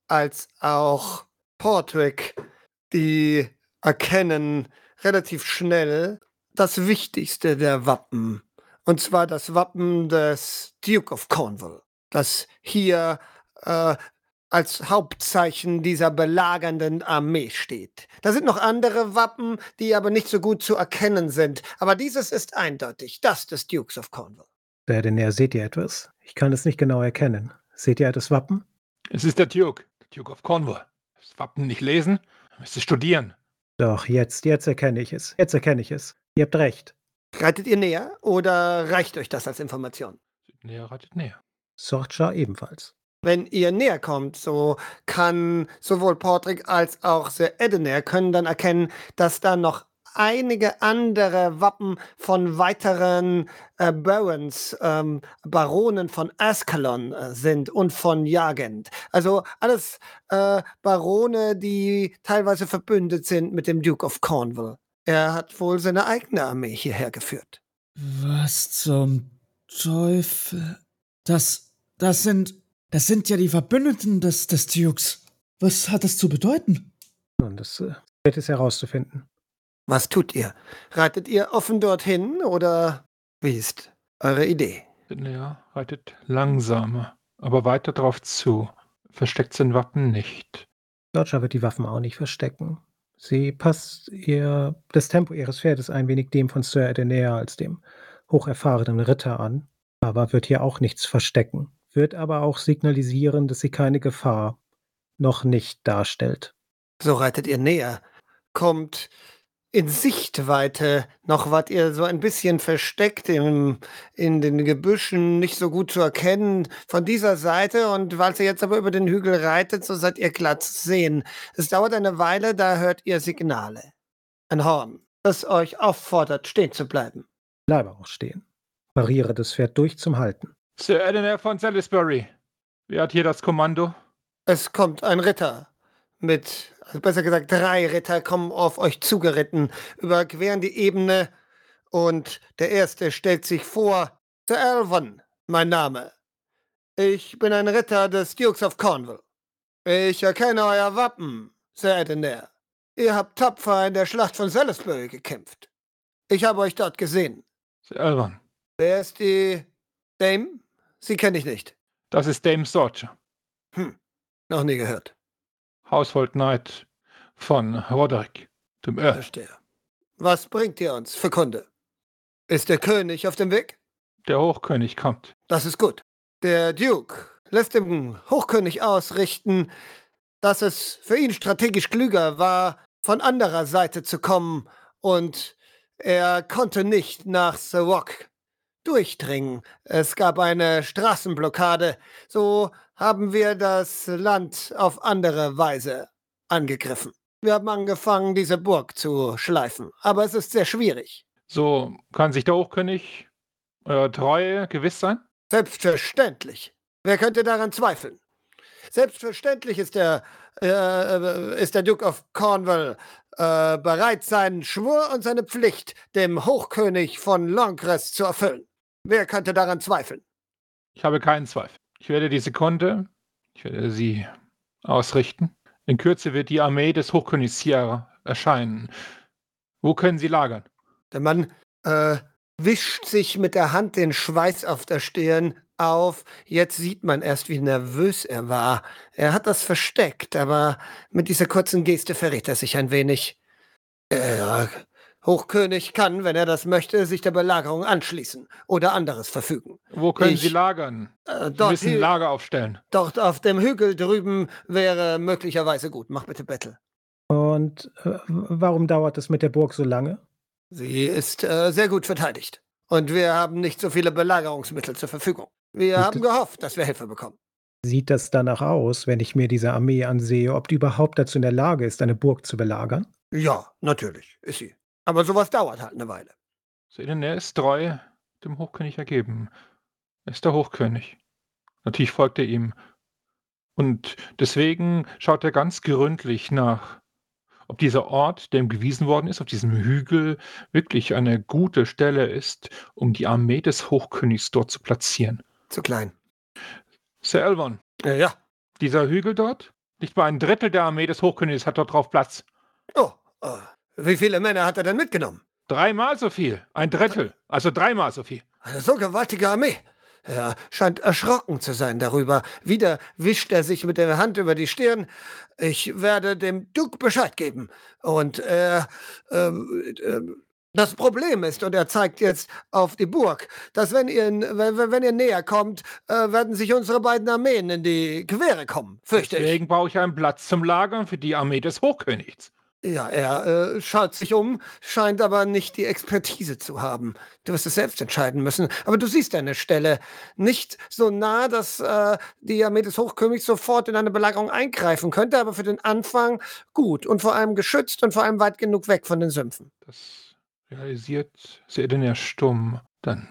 als auch Portrick die erkennen relativ schnell das Wichtigste der Wappen. Und zwar das Wappen des Duke of Cornwall, das hier äh, als Hauptzeichen dieser belagernden Armee steht. Da sind noch andere Wappen, die aber nicht so gut zu erkennen sind. Aber dieses ist eindeutig, das des Dukes of Cornwall. Wer denn seht ihr etwas? Ich kann es nicht genau erkennen. Seht ihr das Wappen? Es ist der Duke, der Duke of Cornwall. Das Wappen nicht lesen, müsst es studieren. Doch, jetzt, jetzt erkenne ich es. Jetzt erkenne ich es. Ihr habt recht. Reitet ihr näher oder reicht euch das als Information? Näher reitet näher. Sorcha ebenfalls. Wenn ihr näher kommt, so kann sowohl Portrick als auch Sir Edener können dann erkennen, dass da noch einige andere Wappen von weiteren äh, Barons, ähm, Baronen von Ascalon äh, sind und von Jagend. Also alles äh, Barone, die teilweise verbündet sind mit dem Duke of Cornwall. Er hat wohl seine eigene Armee hierher geführt. Was zum Teufel? Das, das sind, das sind ja die Verbündeten des, des Dukes. Was hat das zu bedeuten? Nun, das äh, wird es herauszufinden. Was tut ihr? Reitet ihr offen dorthin oder wie ist eure Idee? Näher reitet langsamer, aber weiter drauf zu. Versteckt sein Wappen nicht. Sorcha wird die Waffen auch nicht verstecken. Sie passt ihr das Tempo ihres Pferdes ein wenig dem von Sir Edener als dem hocherfahrenen Ritter an, aber wird hier auch nichts verstecken, wird aber auch signalisieren, dass sie keine Gefahr noch nicht darstellt. So reitet ihr näher, kommt in Sichtweite noch wart ihr so ein bisschen versteckt im, in den Gebüschen, nicht so gut zu erkennen von dieser Seite. Und weil ihr jetzt aber über den Hügel reitet, so seid ihr glatt zu sehen. Es dauert eine Weile, da hört ihr Signale. Ein Horn, das euch auffordert, stehen zu bleiben. Bleibe auch stehen. Pariere das Pferd durch zum Halten. Sir Edener von Salisbury. Wer hat hier das Kommando? Es kommt ein Ritter mit, also besser gesagt, drei Ritter kommen auf euch zugeritten, überqueren die Ebene und der erste stellt sich vor, Sir Elvon, mein Name. Ich bin ein Ritter des Dukes of Cornwall. Ich erkenne euer Wappen, Sir Edener. Ihr habt tapfer in der Schlacht von Salisbury gekämpft. Ich habe euch dort gesehen. Sir Elvon. Wer ist die Dame? Sie kenne ich nicht. Das ist Dame Sorge. Hm, noch nie gehört. Household Knight von Roderick, dem Earl. Verstehe. Was bringt ihr uns für Kunde? Ist der König auf dem Weg? Der Hochkönig kommt. Das ist gut. Der Duke lässt dem Hochkönig ausrichten, dass es für ihn strategisch klüger war, von anderer Seite zu kommen und er konnte nicht nach Sewok durchdringen. Es gab eine Straßenblockade. So haben wir das Land auf andere Weise angegriffen. Wir haben angefangen, diese Burg zu schleifen, aber es ist sehr schwierig. So kann sich der Hochkönig eurer Treue gewiss sein? Selbstverständlich. Wer könnte daran zweifeln? Selbstverständlich ist der, äh, ist der Duke of Cornwall äh, bereit, seinen Schwur und seine Pflicht dem Hochkönig von Longres zu erfüllen. Wer könnte daran zweifeln? Ich habe keinen Zweifel. Ich werde die Sekunde, ich werde sie ausrichten. In Kürze wird die Armee des Hochkönigs Sierra erscheinen. Wo können sie lagern? Der Mann äh, wischt sich mit der Hand den Schweiß auf der Stirn auf. Jetzt sieht man erst, wie nervös er war. Er hat das versteckt, aber mit dieser kurzen Geste verrät er sich ein wenig. Der Hochkönig kann, wenn er das möchte, sich der Belagerung anschließen oder anderes verfügen. Wo können Ich- sie lagern? Äh, Sie dort, müssen hü- Lager aufstellen. dort auf dem Hügel drüben wäre möglicherweise gut. Mach bitte Battle. Und äh, warum dauert es mit der Burg so lange? Sie ist äh, sehr gut verteidigt. Und wir haben nicht so viele Belagerungsmittel zur Verfügung. Wir Ist haben gehofft, dass wir Hilfe bekommen. Sieht das danach aus, wenn ich mir diese Armee ansehe, ob die überhaupt dazu in der Lage ist, eine Burg zu belagern? Ja, natürlich ist sie. Aber sowas dauert halt eine Weile. Sehen, er ist treu dem Hochkönig ergeben. Er ist der Hochkönig. Natürlich folgt er ihm. Und deswegen schaut er ganz gründlich nach, ob dieser Ort, der ihm gewiesen worden ist, auf diesem Hügel, wirklich eine gute Stelle ist, um die Armee des Hochkönigs dort zu platzieren. Zu klein. Sir Elvon, Äh, ja, dieser Hügel dort, nicht mal ein Drittel der Armee des Hochkönigs hat dort drauf Platz. Oh, äh, wie viele Männer hat er denn mitgenommen? Dreimal so viel. Ein Drittel. Also dreimal so viel. Eine so gewaltige Armee. Er scheint erschrocken zu sein darüber. Wieder wischt er sich mit der Hand über die Stirn. Ich werde dem Duke Bescheid geben. Und er, ähm, ähm, das Problem ist, und er zeigt jetzt auf die Burg, dass wenn ihr, wenn, wenn ihr näher kommt, äh, werden sich unsere beiden Armeen in die Quere kommen, fürchte ich. Deswegen brauche ich einen Platz zum Lagern für die Armee des Hochkönigs. Ja, er äh, schaut sich um, scheint aber nicht die Expertise zu haben. Du wirst es selbst entscheiden müssen. Aber du siehst deine Stelle. Nicht so nah, dass äh, die Armee des Hochkönigs sofort in eine Belagerung eingreifen könnte, aber für den Anfang gut und vor allem geschützt und vor allem weit genug weg von den Sümpfen. Das realisiert Seedener stumm. Dann,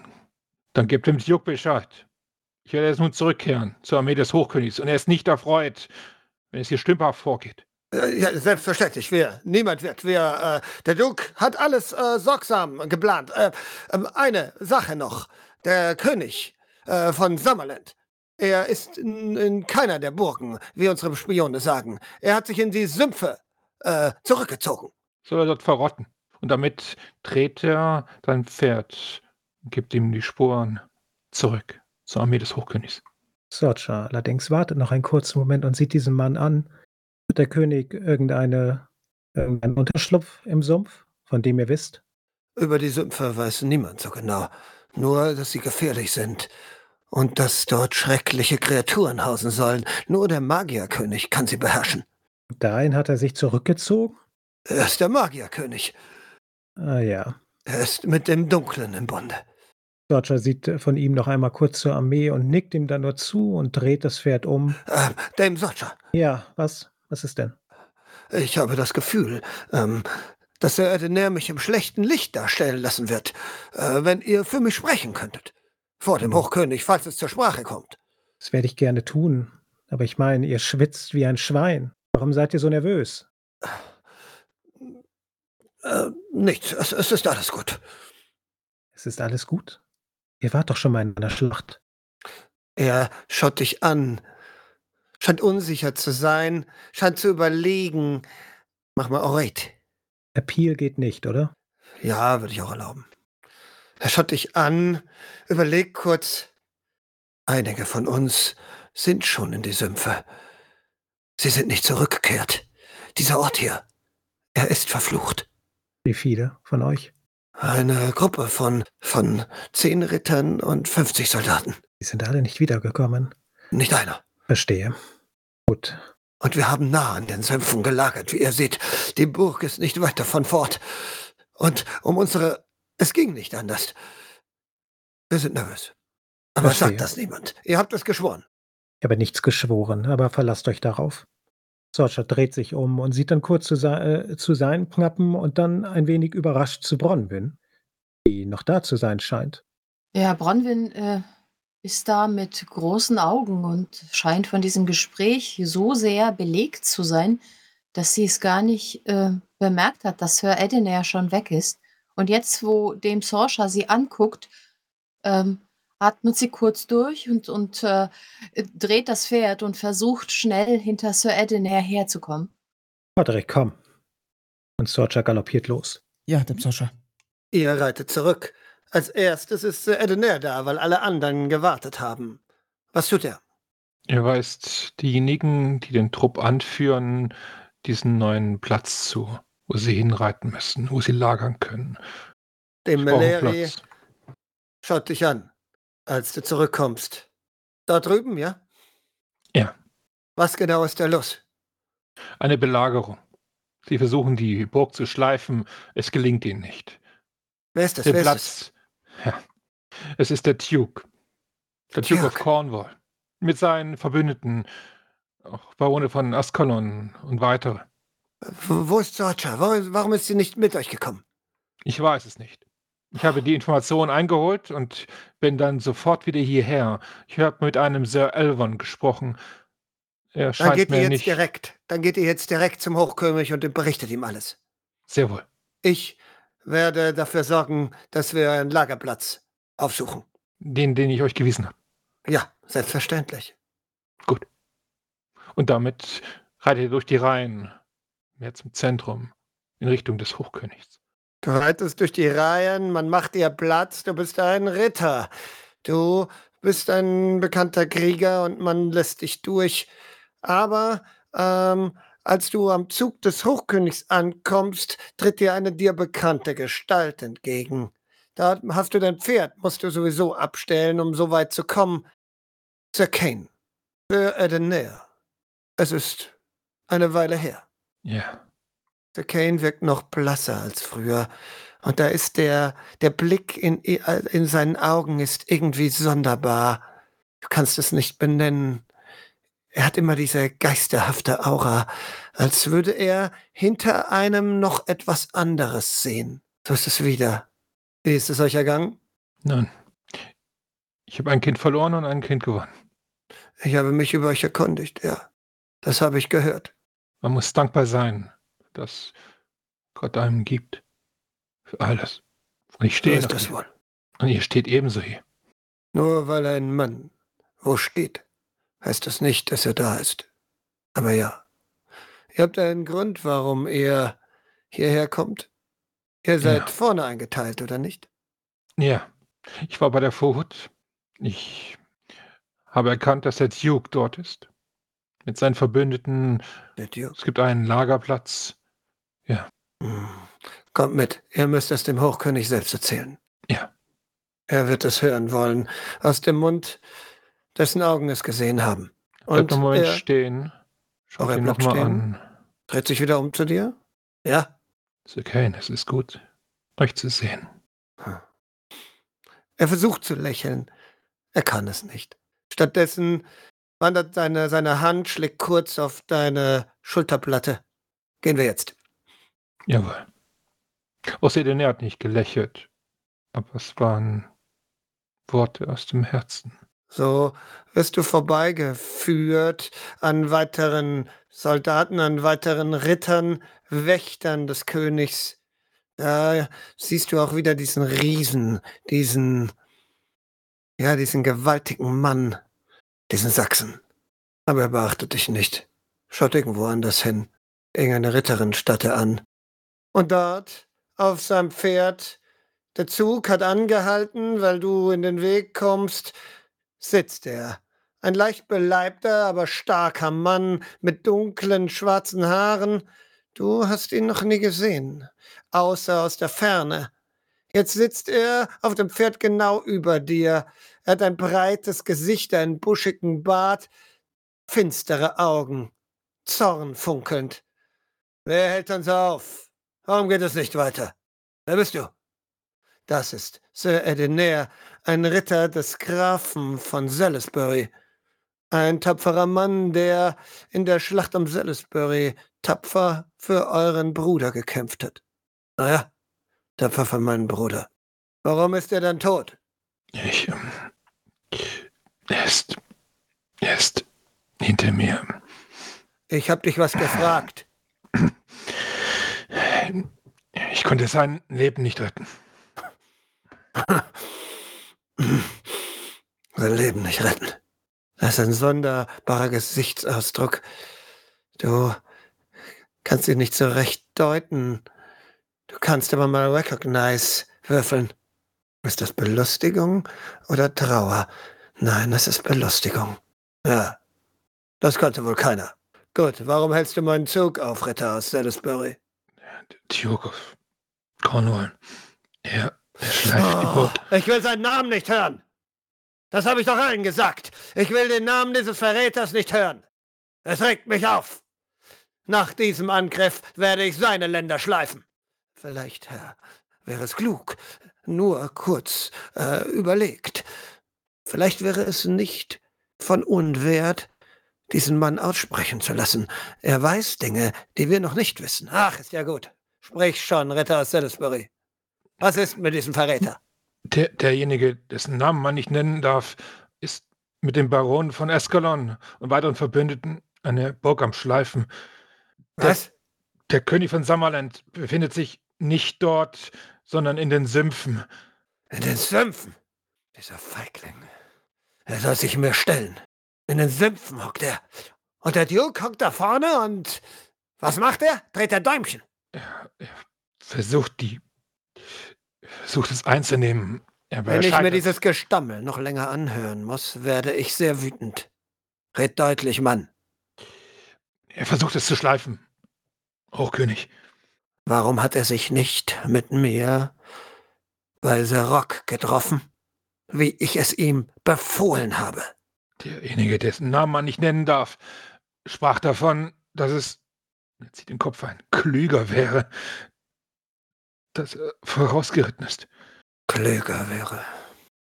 dann gibt dem Duke Bescheid. Ich werde jetzt nun zurückkehren zur Armee des Hochkönigs und er ist nicht erfreut, wenn es hier stümperhaft vorgeht. Äh, Ja, selbstverständlich. Wir, niemand wird. Wir, äh, der Duke hat alles äh, sorgsam geplant. Äh, ähm, eine Sache noch. Der König äh, von Summerland. Er ist in, in keiner der Burgen, wie unsere Spione sagen. Er hat sich in die Sümpfe äh, zurückgezogen. Soll er dort verrotten. Und damit dreht er sein Pferd und gibt ihm die Spuren zurück zur Armee des Hochkönigs. Sorcha allerdings wartet noch einen kurzen Moment und sieht diesen Mann an. Hat der König irgendeine, irgendeinen Unterschlupf im Sumpf, von dem ihr wisst? Über die Sümpfe weiß niemand so genau. Nur, dass sie gefährlich sind. Und dass dort schreckliche Kreaturen hausen sollen. Nur der Magierkönig kann sie beherrschen. Dahin hat er sich zurückgezogen? Er ist der Magierkönig. Ah ja. Er ist mit dem Dunklen im Bunde. Sorcha sieht von ihm noch einmal kurz zur Armee und nickt ihm dann nur zu und dreht das Pferd um. Ähm, Dame Socha, Ja, was? Was ist denn? ich habe das Gefühl, ähm, dass Sir Edener mich im schlechten Licht darstellen lassen wird, äh, wenn ihr für mich sprechen könntet. Vor dem Hochkönig, falls es zur Sprache kommt. Das werde ich gerne tun. Aber ich meine, ihr schwitzt wie ein Schwein. Warum seid ihr so nervös? Äh, nichts, es, es ist alles gut. Es ist alles gut. Ihr wart doch schon mal in einer Schlacht. Er schaut dich an, scheint unsicher zu sein, scheint zu überlegen. Mach mal Oret. Appeal geht nicht, oder? Ja, würde ich auch erlauben. Er schaut dich an, überlegt kurz. Einige von uns sind schon in die Sümpfe. Sie sind nicht zurückgekehrt. Dieser Ort hier, er ist verflucht. Wie viele von euch? Eine Gruppe von, von zehn Rittern und 50 Soldaten. Die sind alle nicht wiedergekommen. Nicht einer. Verstehe. Gut. Und wir haben nah an den Sümpfen gelagert. Wie ihr seht, die Burg ist nicht weit davon fort. Und um unsere... Es ging nicht anders. Wir sind nervös. Aber Verstehe. sagt das niemand. Ihr habt es geschworen. Ich habe nichts geschworen, aber verlasst euch darauf. Sorcha dreht sich um und sieht dann kurz zu, se äh, zu seinen Knappen und dann ein wenig überrascht zu Bronwyn, die noch da zu sein scheint. Ja, Bronwyn äh, ist da mit großen Augen und scheint von diesem Gespräch so sehr belegt zu sein, dass sie es gar nicht äh, bemerkt hat, dass Sir Edenair schon weg ist. Und jetzt, wo Dame Sorsha sie anguckt, ähm, atmet sie kurz durch und, und äh, dreht das Pferd und versucht schnell hinter Sir Edenair herzukommen. Podrick, komm. Und Sorcha galoppiert los. Ja, dem Sascha. Ihr reitet zurück. Als erstes ist Sir Edener da, weil alle anderen gewartet haben. Was tut er? Ihr weist diejenigen, die den Trupp anführen, diesen neuen Platz zu, wo sie hinreiten müssen, wo sie lagern können. Dem Platz. schaut dich an, als du zurückkommst. Da drüben, ja? Ja. Was genau ist da los? Eine Belagerung. Sie versuchen, die Burg zu schleifen. Es gelingt ihnen nicht. Wer ist das? Der Wer? Platz. Ja. Es ist der Duke. Der Duke of Duke. Cornwall. Mit seinen Verbündeten. Auch Barone von Ascalon und weitere. Wo ist Sorcha? Warum, warum ist sie nicht mit euch gekommen? Ich weiß es nicht. Ich habe die Information eingeholt und bin dann sofort wieder hierher. Ich habe mit einem Sir Elvon gesprochen. Er Dann scheint geht ihr mir jetzt nicht. direkt. Dann geht ihr jetzt direkt zum Hochkönig und berichtet ihm alles. Sehr wohl. Ich werde dafür sorgen, dass wir einen Lagerplatz aufsuchen. Den, den ich euch gewiesen habe. Ja, selbstverständlich. Und damit reitet ihr durch die Reihen. Mehr zum Zentrum. in Richtung des Hochkönigs. Du reitest durch die Reihen, man macht dir Platz, du bist ein Ritter. Du bist ein bekannter Krieger und man lässt dich durch. Aber ähm, als du am Zug des Hochkönigs ankommst, tritt dir eine dir bekannte Gestalt entgegen. Da hast du dein Pferd, musst du sowieso abstellen, um so weit zu kommen. Sir Kane, Sir Edenair. Es ist eine Weile her. Ja. Sir Kane wirkt noch blasser als früher. Und da ist der, der Blick in, in seinen Augen ist irgendwie sonderbar. Du kannst es nicht benennen. Er hat immer diese geisterhafte Aura, als würde er hinter einem noch etwas anderes sehen. So ist es wieder. Wie ist es euch ergangen? Nun, ich habe ein Kind verloren und ein Kind gewonnen. Ich habe mich über euch erkundigt, ja. Das habe ich gehört. Man muss dankbar sein, dass Gott einem gibt. Für alles. Und ich stehe so ist das wohl. Und ihr steht ebenso hier. Nur weil ein Mann wo steht, heißt das nicht, dass er da ist. Aber ja, ihr habt einen Grund, warum ihr hierher kommt. Ihr seid ja. vorne eingeteilt, oder nicht? Ja, ich war bei der Vorhut. Ich habe erkannt, dass der Duke dort ist. Mit seinen Verbündeten. Es gibt einen Lagerplatz. Ja. Hm. Kommt mit, ihr müsst es dem Hochkönig selbst erzählen. Ja. Er wird es hören wollen, aus dem Mund, dessen Augen es gesehen haben. Und Bleib Moment er, stehen. Schau ihn nochmal an. Dreht sich wieder um zu dir? Ja. Sir Kane, es ist gut, euch zu sehen. Hm. Er versucht zu lächeln. Er kann es nicht. Stattdessen wandert seine, seine Hand, schlägt kurz auf deine Schulterplatte. Gehen wir jetzt. Jawohl. Außerdem, er hat nicht gelächelt. Aber es waren Worte aus dem Herzen. So wirst du vorbeigeführt an weiteren Soldaten, an weiteren Rittern, Wächtern des Königs. Da siehst du auch wieder diesen Riesen, diesen, ja, diesen gewaltigen Mann, diesen Sachsen. Aber er beachtet dich nicht. Schaut irgendwo anders hin. Irgendeine Ritterin statte an. Und dort auf seinem Pferd. Der Zug hat angehalten, weil du in den Weg kommst. Sitzt er. Ein leicht beleibter, aber starker Mann mit dunklen, schwarzen Haaren. Du hast ihn noch nie gesehen, außer aus der Ferne. Jetzt sitzt er auf dem Pferd genau über dir. Er hat ein breites Gesicht, einen buschigen Bart, finstere Augen, zornfunkelnd. Wer hält uns auf? Warum geht es nicht weiter? Wer bist du? Das ist Sir Edenair, ein Ritter des Grafen von Salisbury. Ein tapferer Mann, der in der Schlacht um Salisbury tapfer für euren Bruder gekämpft hat. Naja, tapfer für meinen Bruder. Warum ist er dann tot? Ich, ähm, er ist, er ist hinter mir. Ich hab dich was gefragt. Ich konnte sein Leben nicht retten. Sein Leben nicht retten. Das ist ein sonderbarer Gesichtsausdruck. Du kannst ihn nicht so recht deuten. Du kannst aber mal Recognize würfeln. Ist das Belustigung oder Trauer? Nein, das ist Belustigung. Ja, das konnte wohl keiner. Gut, warum hältst du meinen Zug auf, Ritter aus Salisbury? Duke of Cornwall. Er, oh. Ich will seinen Namen nicht hören. Das habe ich doch allen gesagt. Ich will den Namen dieses Verräters nicht hören. Es regt mich auf. Nach diesem Angriff werde ich seine Länder schleifen. Vielleicht, Herr, wäre es klug, nur kurz äh, überlegt. Vielleicht wäre es nicht von Unwert, diesen Mann aussprechen zu lassen. Er weiß Dinge, die wir noch nicht wissen. Ach, ist ja gut. Sprich schon, Ritter aus Salisbury. Was ist mit diesem Verräter? Der, derjenige, dessen Namen man nicht nennen darf, ist mit dem Baron von Escalon und weiteren Verbündeten eine Burg am Schleifen. Was? Der, der König von Summerland befindet sich nicht dort, sondern in den Sümpfen. In den Sümpfen? Dieser Feigling. Er soll sich mir stellen. In den Sümpfen hockt er. Und der Duke hockt da vorne und was macht er? Dreht er Däumchen. Er, er versucht die. Versucht es einzunehmen. Wenn ich mir dieses Gestammel noch länger anhören muss, werde ich sehr wütend. Red deutlich, Mann. Er versucht es zu schleifen. Hochkönig. Warum hat er sich nicht mit mir bei Serok getroffen, wie ich es ihm befohlen habe? Derjenige, dessen Namen man nicht nennen darf, sprach davon, dass es, er zieht den Kopf ein, klüger wäre, dass er vorausgeritten ist. Klüger wäre.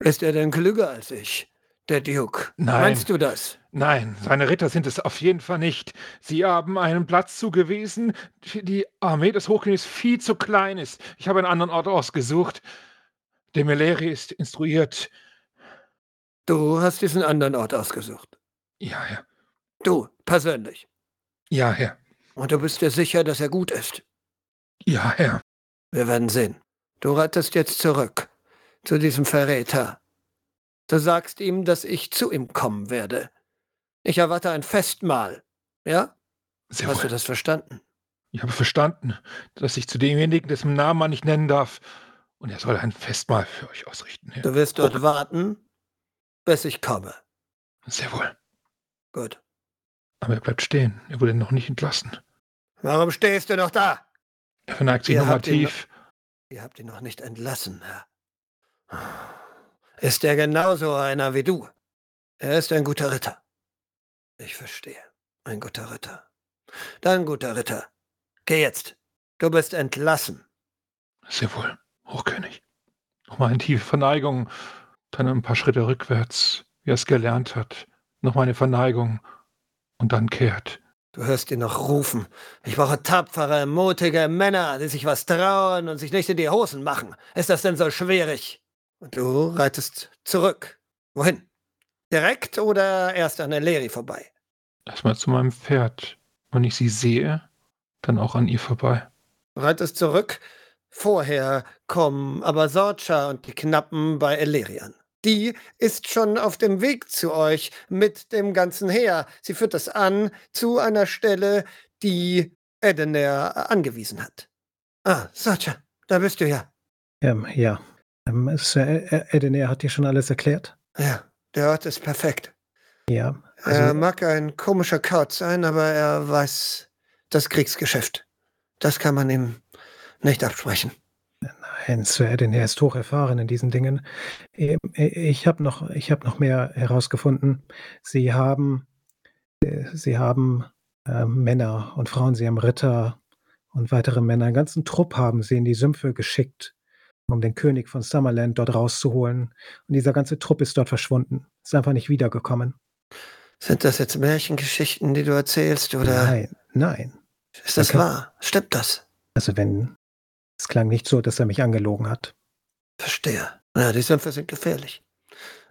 Ist er denn klüger als ich, der Duke? Nein. Meinst du das? Nein, seine Ritter sind es auf jeden Fall nicht. Sie haben einen Platz zugewiesen, die Armee des Hochkönigs viel zu klein ist. Ich habe einen anderen Ort ausgesucht. Der Meleri ist instruiert. Du hast diesen anderen Ort ausgesucht. Ja, Herr. Du, persönlich. Ja, Herr. Und du bist dir sicher, dass er gut ist. Ja, Herr. Wir werden sehen. Du rettest jetzt zurück zu diesem Verräter. Du sagst ihm, dass ich zu ihm kommen werde. Ich erwarte ein Festmahl. Ja? Sehr Hast wohl. du das verstanden? Ich habe verstanden, dass ich zu demjenigen, dessen Namen man nicht nennen darf, und er soll ein Festmahl für euch ausrichten, Herr. Du wirst dort Hoch- warten, bis ich komme. Sehr wohl. Gut. Aber er bleibt stehen. Er wurde noch nicht entlassen. Warum stehst du noch da? Er verneigt sich tief. Ihr habt ihn noch nicht entlassen, Herr. Ist er genauso einer wie du? Er ist ein guter Ritter. Ich verstehe. Ein guter Ritter. Dann, guter Ritter. Geh jetzt. Du bist entlassen. Sehr wohl, Hochkönig. Nochmal eine tiefe Verneigung, dann ein paar Schritte rückwärts, wie er es gelernt hat. Nochmal eine Verneigung und dann kehrt. Du hörst ihn noch rufen. Ich brauche tapfere, mutige Männer, die sich was trauen und sich nicht in die Hosen machen. Ist das denn so schwierig? Und du reitest zurück. Wohin? Direkt oder erst an der Leri vorbei? Erstmal zu meinem Pferd. Wenn ich sie sehe, dann auch an ihr vorbei. Reitest zurück. Vorher kommen aber Sorcha und die Knappen bei Elerian. Die ist schon auf dem Weg zu euch mit dem ganzen Heer. Sie führt das an zu einer Stelle, die Edener angewiesen hat. Ah, Sorcha, da bist du ja. Ähm, ja. Ähm, Sir E- Edener hat dir schon alles erklärt? Ja, der Ort ist perfekt. Ja. er Also, mag ein komischer Kaut sein, aber er weiß das Kriegsgeschäft. Das kann man ihm nicht absprechen. Nein, Sir Edener ist hoch erfahren in diesen Dingen. Ähm, äh, Ich habe noch, ich habe noch mehr herausgefunden. Sie haben, äh, sie haben ähm, Männer und Frauen, sie haben Ritter und weitere Männer. Einen ganzen Trupp haben sie in die Sümpfe geschickt, um den König von Summerland dort rauszuholen. Und dieser ganze Trupp ist dort verschwunden. Ist einfach nicht wiedergekommen. Sind das jetzt Märchengeschichten, die du erzählst, oder Nein, nein. ist das Okay. wahr? Stimmt das? Also wenn, es klang nicht so, dass er mich angelogen hat. Verstehe. Ja, die Sümpfe sind gefährlich.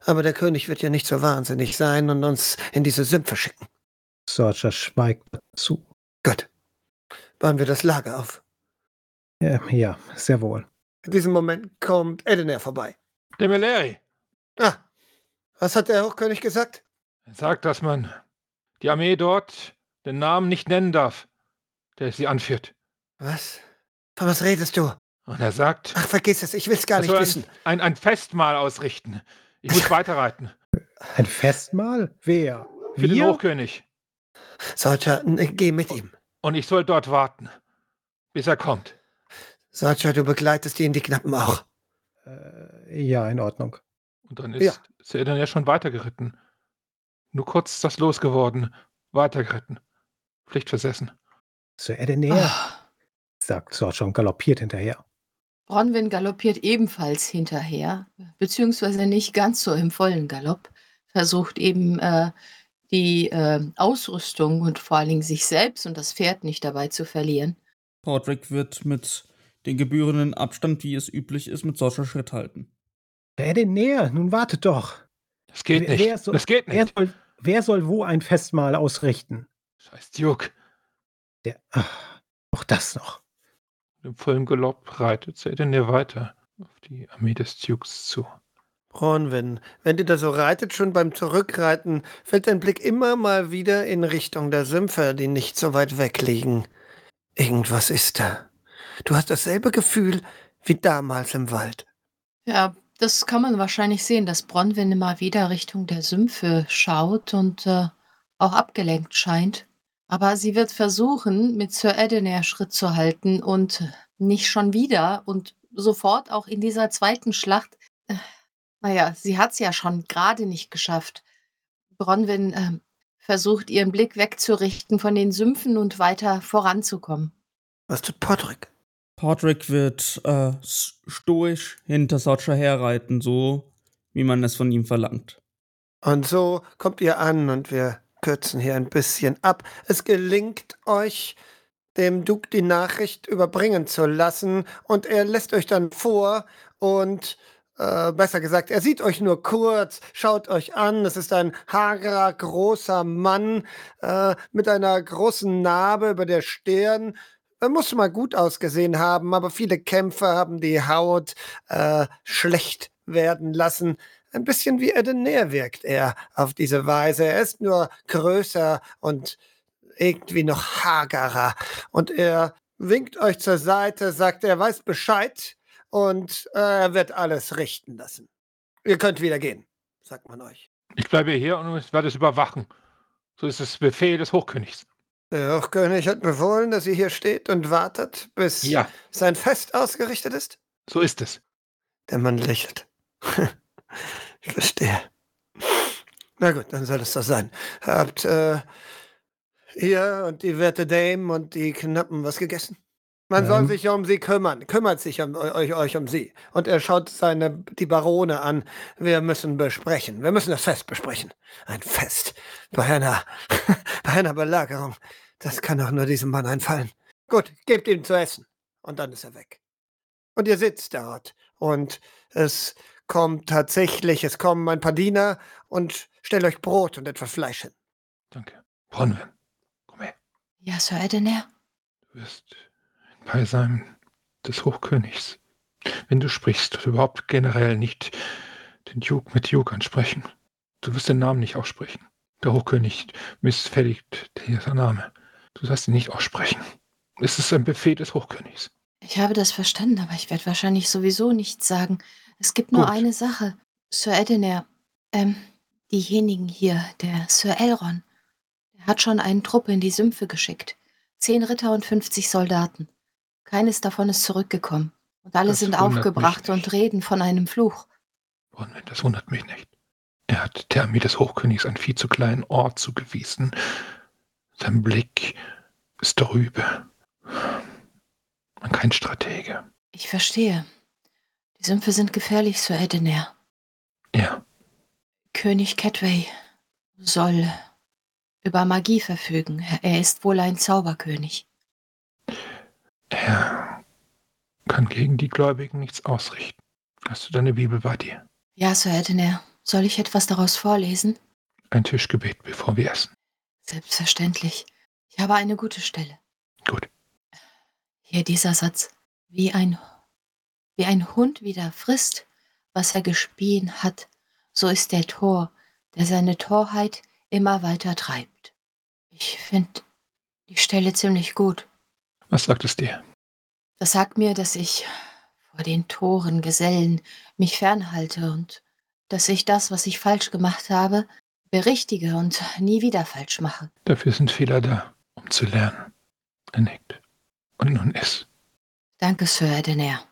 Aber der König wird ja nicht so wahnsinnig sein und uns in diese Sümpfe schicken. Sorcha schweigt zu. Gut. Bauen wir das Lager auf. Ja, ja, sehr wohl. In diesem Moment kommt Edener vorbei. Der Meleri Ah, was hat der Hochkönig gesagt? sagt, dass man die Armee dort den Namen nicht nennen darf, der sie anführt. Was? Von was redest du? Und er sagt, Ach, vergiss es, ich will's gar er nicht wissen. ein, ein, ein Festmahl ausrichten. Ich muss weiterreiten. Ein Festmahl? Wer? Für den Wir? Hochkönig. Soldier, n- geh mit ihm. Und ich soll dort warten, bis er kommt. Soldier, du begleitest ihn, die Knappen auch. Äh, ja, in Ordnung. Und dann ist Ja. er dann ja schon weitergeritten. Nur kurz ist das losgeworden. Weitergeritten. Pflichtversessen. Sir Edener, Ah, sagt Sorcha und galoppiert hinterher. Bronwyn galoppiert ebenfalls hinterher, beziehungsweise nicht ganz so im vollen Galopp, versucht eben äh, die äh, Ausrüstung und vor allen Dingen sich selbst und das Pferd nicht dabei zu verlieren. Podrick wird mit den gebührenden Abstand, wie es üblich ist, mit solcher Schritt halten. Sir Edener, nun wartet doch. Das geht Wer- nicht. wer soll- das geht Wer nicht. soll, wer soll wo ein Festmahl ausrichten? Scheiß Duke. Der, ach, auch das noch. Im vollen Galopp reitet Sedenir weiter auf die Armee des Dukes zu. Bronwyn, wenn du da so reitet, schon beim Zurückreiten, fällt dein Blick immer mal wieder in Richtung der Sümpfe, die nicht so weit weg liegen. Irgendwas ist da. Du hast dasselbe Gefühl wie damals im Wald. Ja, das kann man wahrscheinlich sehen, dass Bronwyn immer wieder Richtung der Sümpfe schaut und äh, auch abgelenkt scheint. Aber sie wird versuchen, mit Sir Edenair Schritt zu halten und nicht schon wieder und sofort auch in dieser zweiten Schlacht. Äh, naja, sie hat es ja schon gerade nicht geschafft. Bronwyn äh, versucht, ihren Blick wegzurichten von den Sümpfen und weiter voranzukommen. Was tut Podrick? Podrick wird äh, stoisch hinter Sotcher herreiten, so wie man es von ihm verlangt. Und so kommt ihr an und wir kürzen hier ein bisschen ab. Es gelingt euch, dem Duke die Nachricht überbringen zu lassen und er lässt euch dann vor und äh, besser gesagt, er sieht euch nur kurz, schaut euch an. Es ist ein hagerer, großer Mann äh, mit einer großen Narbe über der Stirn. Er muss mal gut ausgesehen haben, aber viele Kämpfer haben die Haut äh, schlecht werden lassen. Ein bisschen wie Edener wirkt er auf diese Weise. Er ist nur größer und irgendwie noch hagerer. Und er winkt euch zur Seite, sagt, er weiß Bescheid und äh, er wird alles richten lassen. Ihr könnt wieder gehen, sagt man euch. Ich bleibe hier und werde es überwachen. So ist das Befehl des Hochkönigs. Der Hochkönig hat befohlen, dass ihr hier steht und wartet, bis Ja. sein Fest ausgerichtet ist? So ist es. Der Mann lächelt. ich verstehe. Na gut, dann soll es so sein. Habt äh, ihr und die werte Dame und die Knappen was gegessen? Man soll Ähm. sich ja um sie kümmern. Kümmert sich um, euch, euch um sie. Und er schaut seine, die Barone an. Wir müssen besprechen. Wir müssen das Fest besprechen. Ein Fest. Bei einer, bei einer Belagerung. Das kann doch nur diesem Mann einfallen. Gut, gebt ihm zu essen. Und dann ist er weg. Und ihr sitzt dort. Und es kommt tatsächlich, es kommen ein paar Diener und stellt euch Brot und etwas Fleisch hin. Danke. Bronwyn, komm her. Ja, Sir Edener? Du wirst in Beisein des Hochkönigs, wenn du sprichst oder überhaupt generell nicht den Duke mit Duke ansprechen. Du wirst den Namen nicht aussprechen. Der Hochkönig missfälligt dieser Name. Du sollst ihn nicht aussprechen. Es ist ein Befehl des Hochkönigs. Ich habe das verstanden, aber ich werde wahrscheinlich sowieso nichts sagen. Es gibt nur Gut. eine Sache. Sir Edener, ähm, diejenigen hier, der Sir Elron, der hat schon eine Truppe in die Sümpfe geschickt. Zehn Ritter und 50 Soldaten. Keines davon ist zurückgekommen. Und alle Das sind aufgebracht und reden von einem Fluch. Bronwyn, das wundert mich nicht. Er hat der Armee des Hochkönigs einen viel zu kleinen Ort zugewiesen. Sein Blick ist trübe. Und kein Stratege. Ich verstehe. Die Sümpfe sind gefährlich, Sir Edener. Ja, König Catway soll über Magie verfügen. Er ist wohl ein Zauberkönig. er kann gegen die Gläubigen nichts ausrichten. Hast du deine Bibel bei dir? Ja, Sir Edener. Soll ich etwas daraus vorlesen? Ein Tischgebet, bevor wir essen. Selbstverständlich. Ich habe eine gute Stelle. Gut. Hier dieser Satz. Wie ein, wie ein Hund wieder frisst, was er gespien hat, so ist der Tor, der seine Torheit immer weiter treibt. Ich finde die Stelle ziemlich gut. Was sagt es dir? Das sagt mir, dass ich vor den Toren Gesellen mich fernhalte und dass ich das, was ich falsch gemacht habe, berichtige und nie wieder falsch mache. Dafür sind Fehler da, um zu lernen. Er nickt. Und nun iss. Danke, Sir Edener.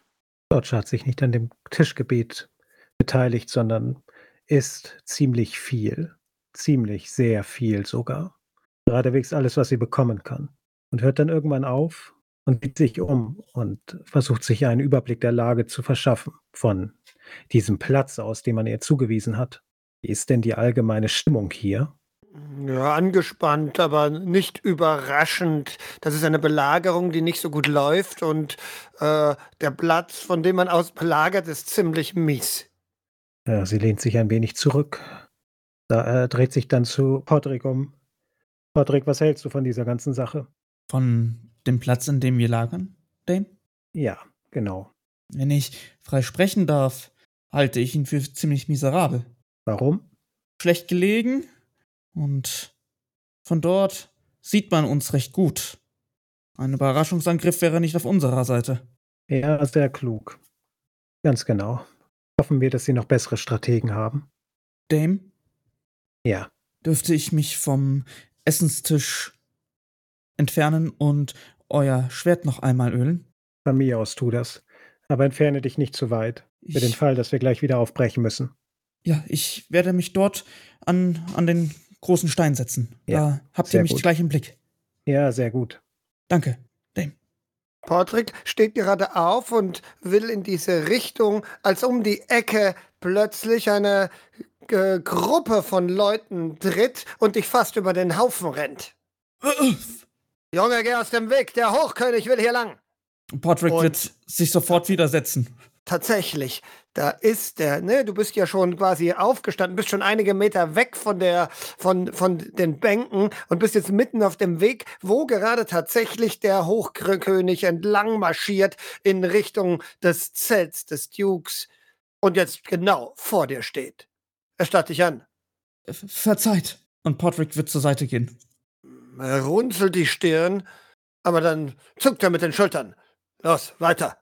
Dodge hat sich nicht an dem Tischgebet beteiligt, sondern isst ziemlich viel. Ziemlich sehr viel sogar. Geradewegs alles, was sie bekommen kann. Und hört dann irgendwann auf und sieht sich um und versucht sich einen Überblick der Lage zu verschaffen von diesem Platz aus, den man ihr zugewiesen hat. Wie ist denn die allgemeine Stimmung hier? Ja, angespannt, aber nicht überraschend. Das ist eine Belagerung, die nicht so gut läuft und äh, der Platz, von dem man aus belagert, ist ziemlich mies. Ja, sie lehnt sich ein wenig zurück. Da er dreht sich dann zu Podrick um. Podrick, was hältst du von dieser ganzen Sache? Von dem Platz, in dem wir lagern, Dame? Ja, genau. Wenn ich frei sprechen darf, halte ich ihn für ziemlich miserabel. Warum? Schlecht gelegen und von dort sieht man uns recht gut. Ein Überraschungsangriff wäre nicht auf unserer Seite. Ja, sehr klug. Ganz genau. Hoffen wir, dass Sie noch bessere Strategen haben. Dame, Ja, dürfte ich mich vom Essenstisch entfernen und euer Schwert noch einmal ölen? von mir aus tu das. Aber entferne dich nicht zu weit. Für den Ich, Fall, dass wir gleich wieder aufbrechen müssen. ja, ich werde mich dort an, an den großen Stein setzen. Ja, da habt ihr mich gut. gleich im Blick. Ja, sehr gut. Danke, Dame. Patrick steht gerade auf und will in diese Richtung, als um die Ecke plötzlich eine äh, Gruppe von Leuten tritt und dich fast über den Haufen rennt. Junge, geh aus dem Weg, der Hochkönig will hier lang. Patrick Und- wird sich sofort widersetzen. Tatsächlich, da ist der, ne, du bist ja schon quasi aufgestanden, bist schon einige Meter weg von der, von, von den Bänken und bist jetzt mitten auf dem Weg, wo gerade tatsächlich der Hochkönig entlang marschiert in Richtung des Zelts des Dukes und jetzt genau vor dir steht. Er starrt dich an. Ver- Verzeiht. Und Patrick wird zur Seite gehen. Er runzelt die Stirn, aber dann zuckt er mit den Schultern. Los, weiter.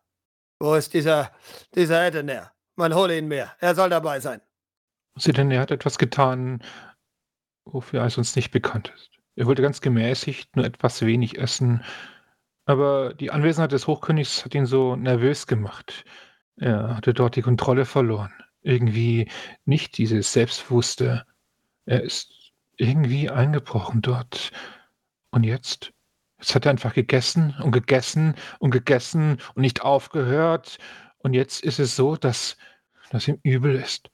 Wo ist dieser, dieser Edener? Man hole ihn mir. Er soll dabei sein. Sie denn, er hat etwas getan, wofür es uns nicht bekannt ist. Er wollte ganz gemäßigt nur etwas wenig essen, aber die Anwesenheit des Hochkönigs hat ihn so nervös gemacht. Er hatte dort die Kontrolle verloren. Irgendwie nicht dieses Selbstbewusste. Er ist irgendwie eingebrochen dort. Und jetzt? Jetzt hat er einfach gegessen und gegessen und gegessen und nicht aufgehört. Und jetzt ist es so, dass, dass ihm übel ist.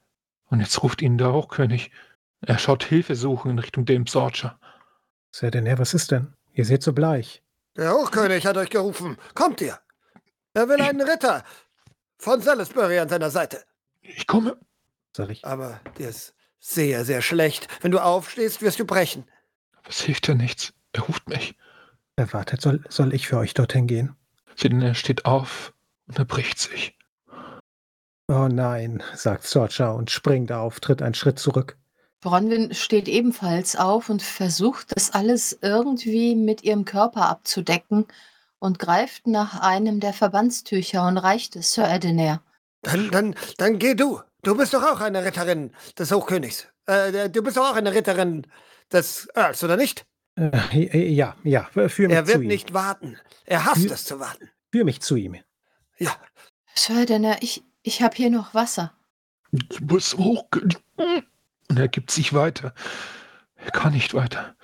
Und jetzt ruft ihn der Hochkönig. Er schaut Hilfe suchen in Richtung Dame Sorcher. Sir Denner, was ist denn? Ihr seht so bleich. Der Hochkönig hat euch gerufen. Kommt ihr. Er will einen Ritter von Salisbury an seiner Seite. Ich komme. Sag ich. Aber dir ist sehr, sehr schlecht. Wenn du aufstehst, wirst du brechen. Aber es hilft ja nichts. Er ruft mich. Äh, wartet, soll, soll ich für euch dorthin gehen? Er steht auf und er bricht sich. Oh nein, sagt Sorcha und springt auf, tritt einen Schritt zurück. Bronwyn steht ebenfalls auf und versucht, das alles irgendwie mit ihrem Körper abzudecken und greift nach einem der Verbandstücher und reicht es Sir Edener. Dann, dann, dann geh du. Du bist doch auch eine Ritterin des Hochkönigs. Äh, du bist doch auch eine Ritterin des Earls, oder nicht? Äh, ja, ja, führ mich Er zu wird ihm. nicht warten. Er hasst es zu warten. Führ mich zu ihm. Ja, Sir Edener, ich, ich habe hier noch Wasser. Du bist Hochkönig. Und er gibt sich weiter. Er kann nicht weiter.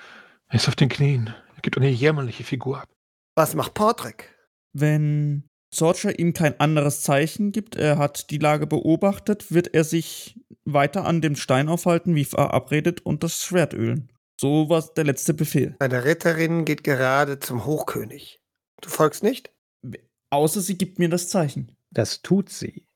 Er ist auf den Knien. Er gibt eine jämmerliche Figur ab. was macht Portrick? Wenn Sorcher ihm kein anderes Zeichen gibt, er hat die Lage beobachtet, wird er sich weiter an dem Stein aufhalten, wie verabredet, und das Schwert ölen. So war der letzte Befehl. Eine Ritterin geht gerade zum Hochkönig. Du folgst nicht? Außer sie gibt mir das Zeichen. Das tut sie.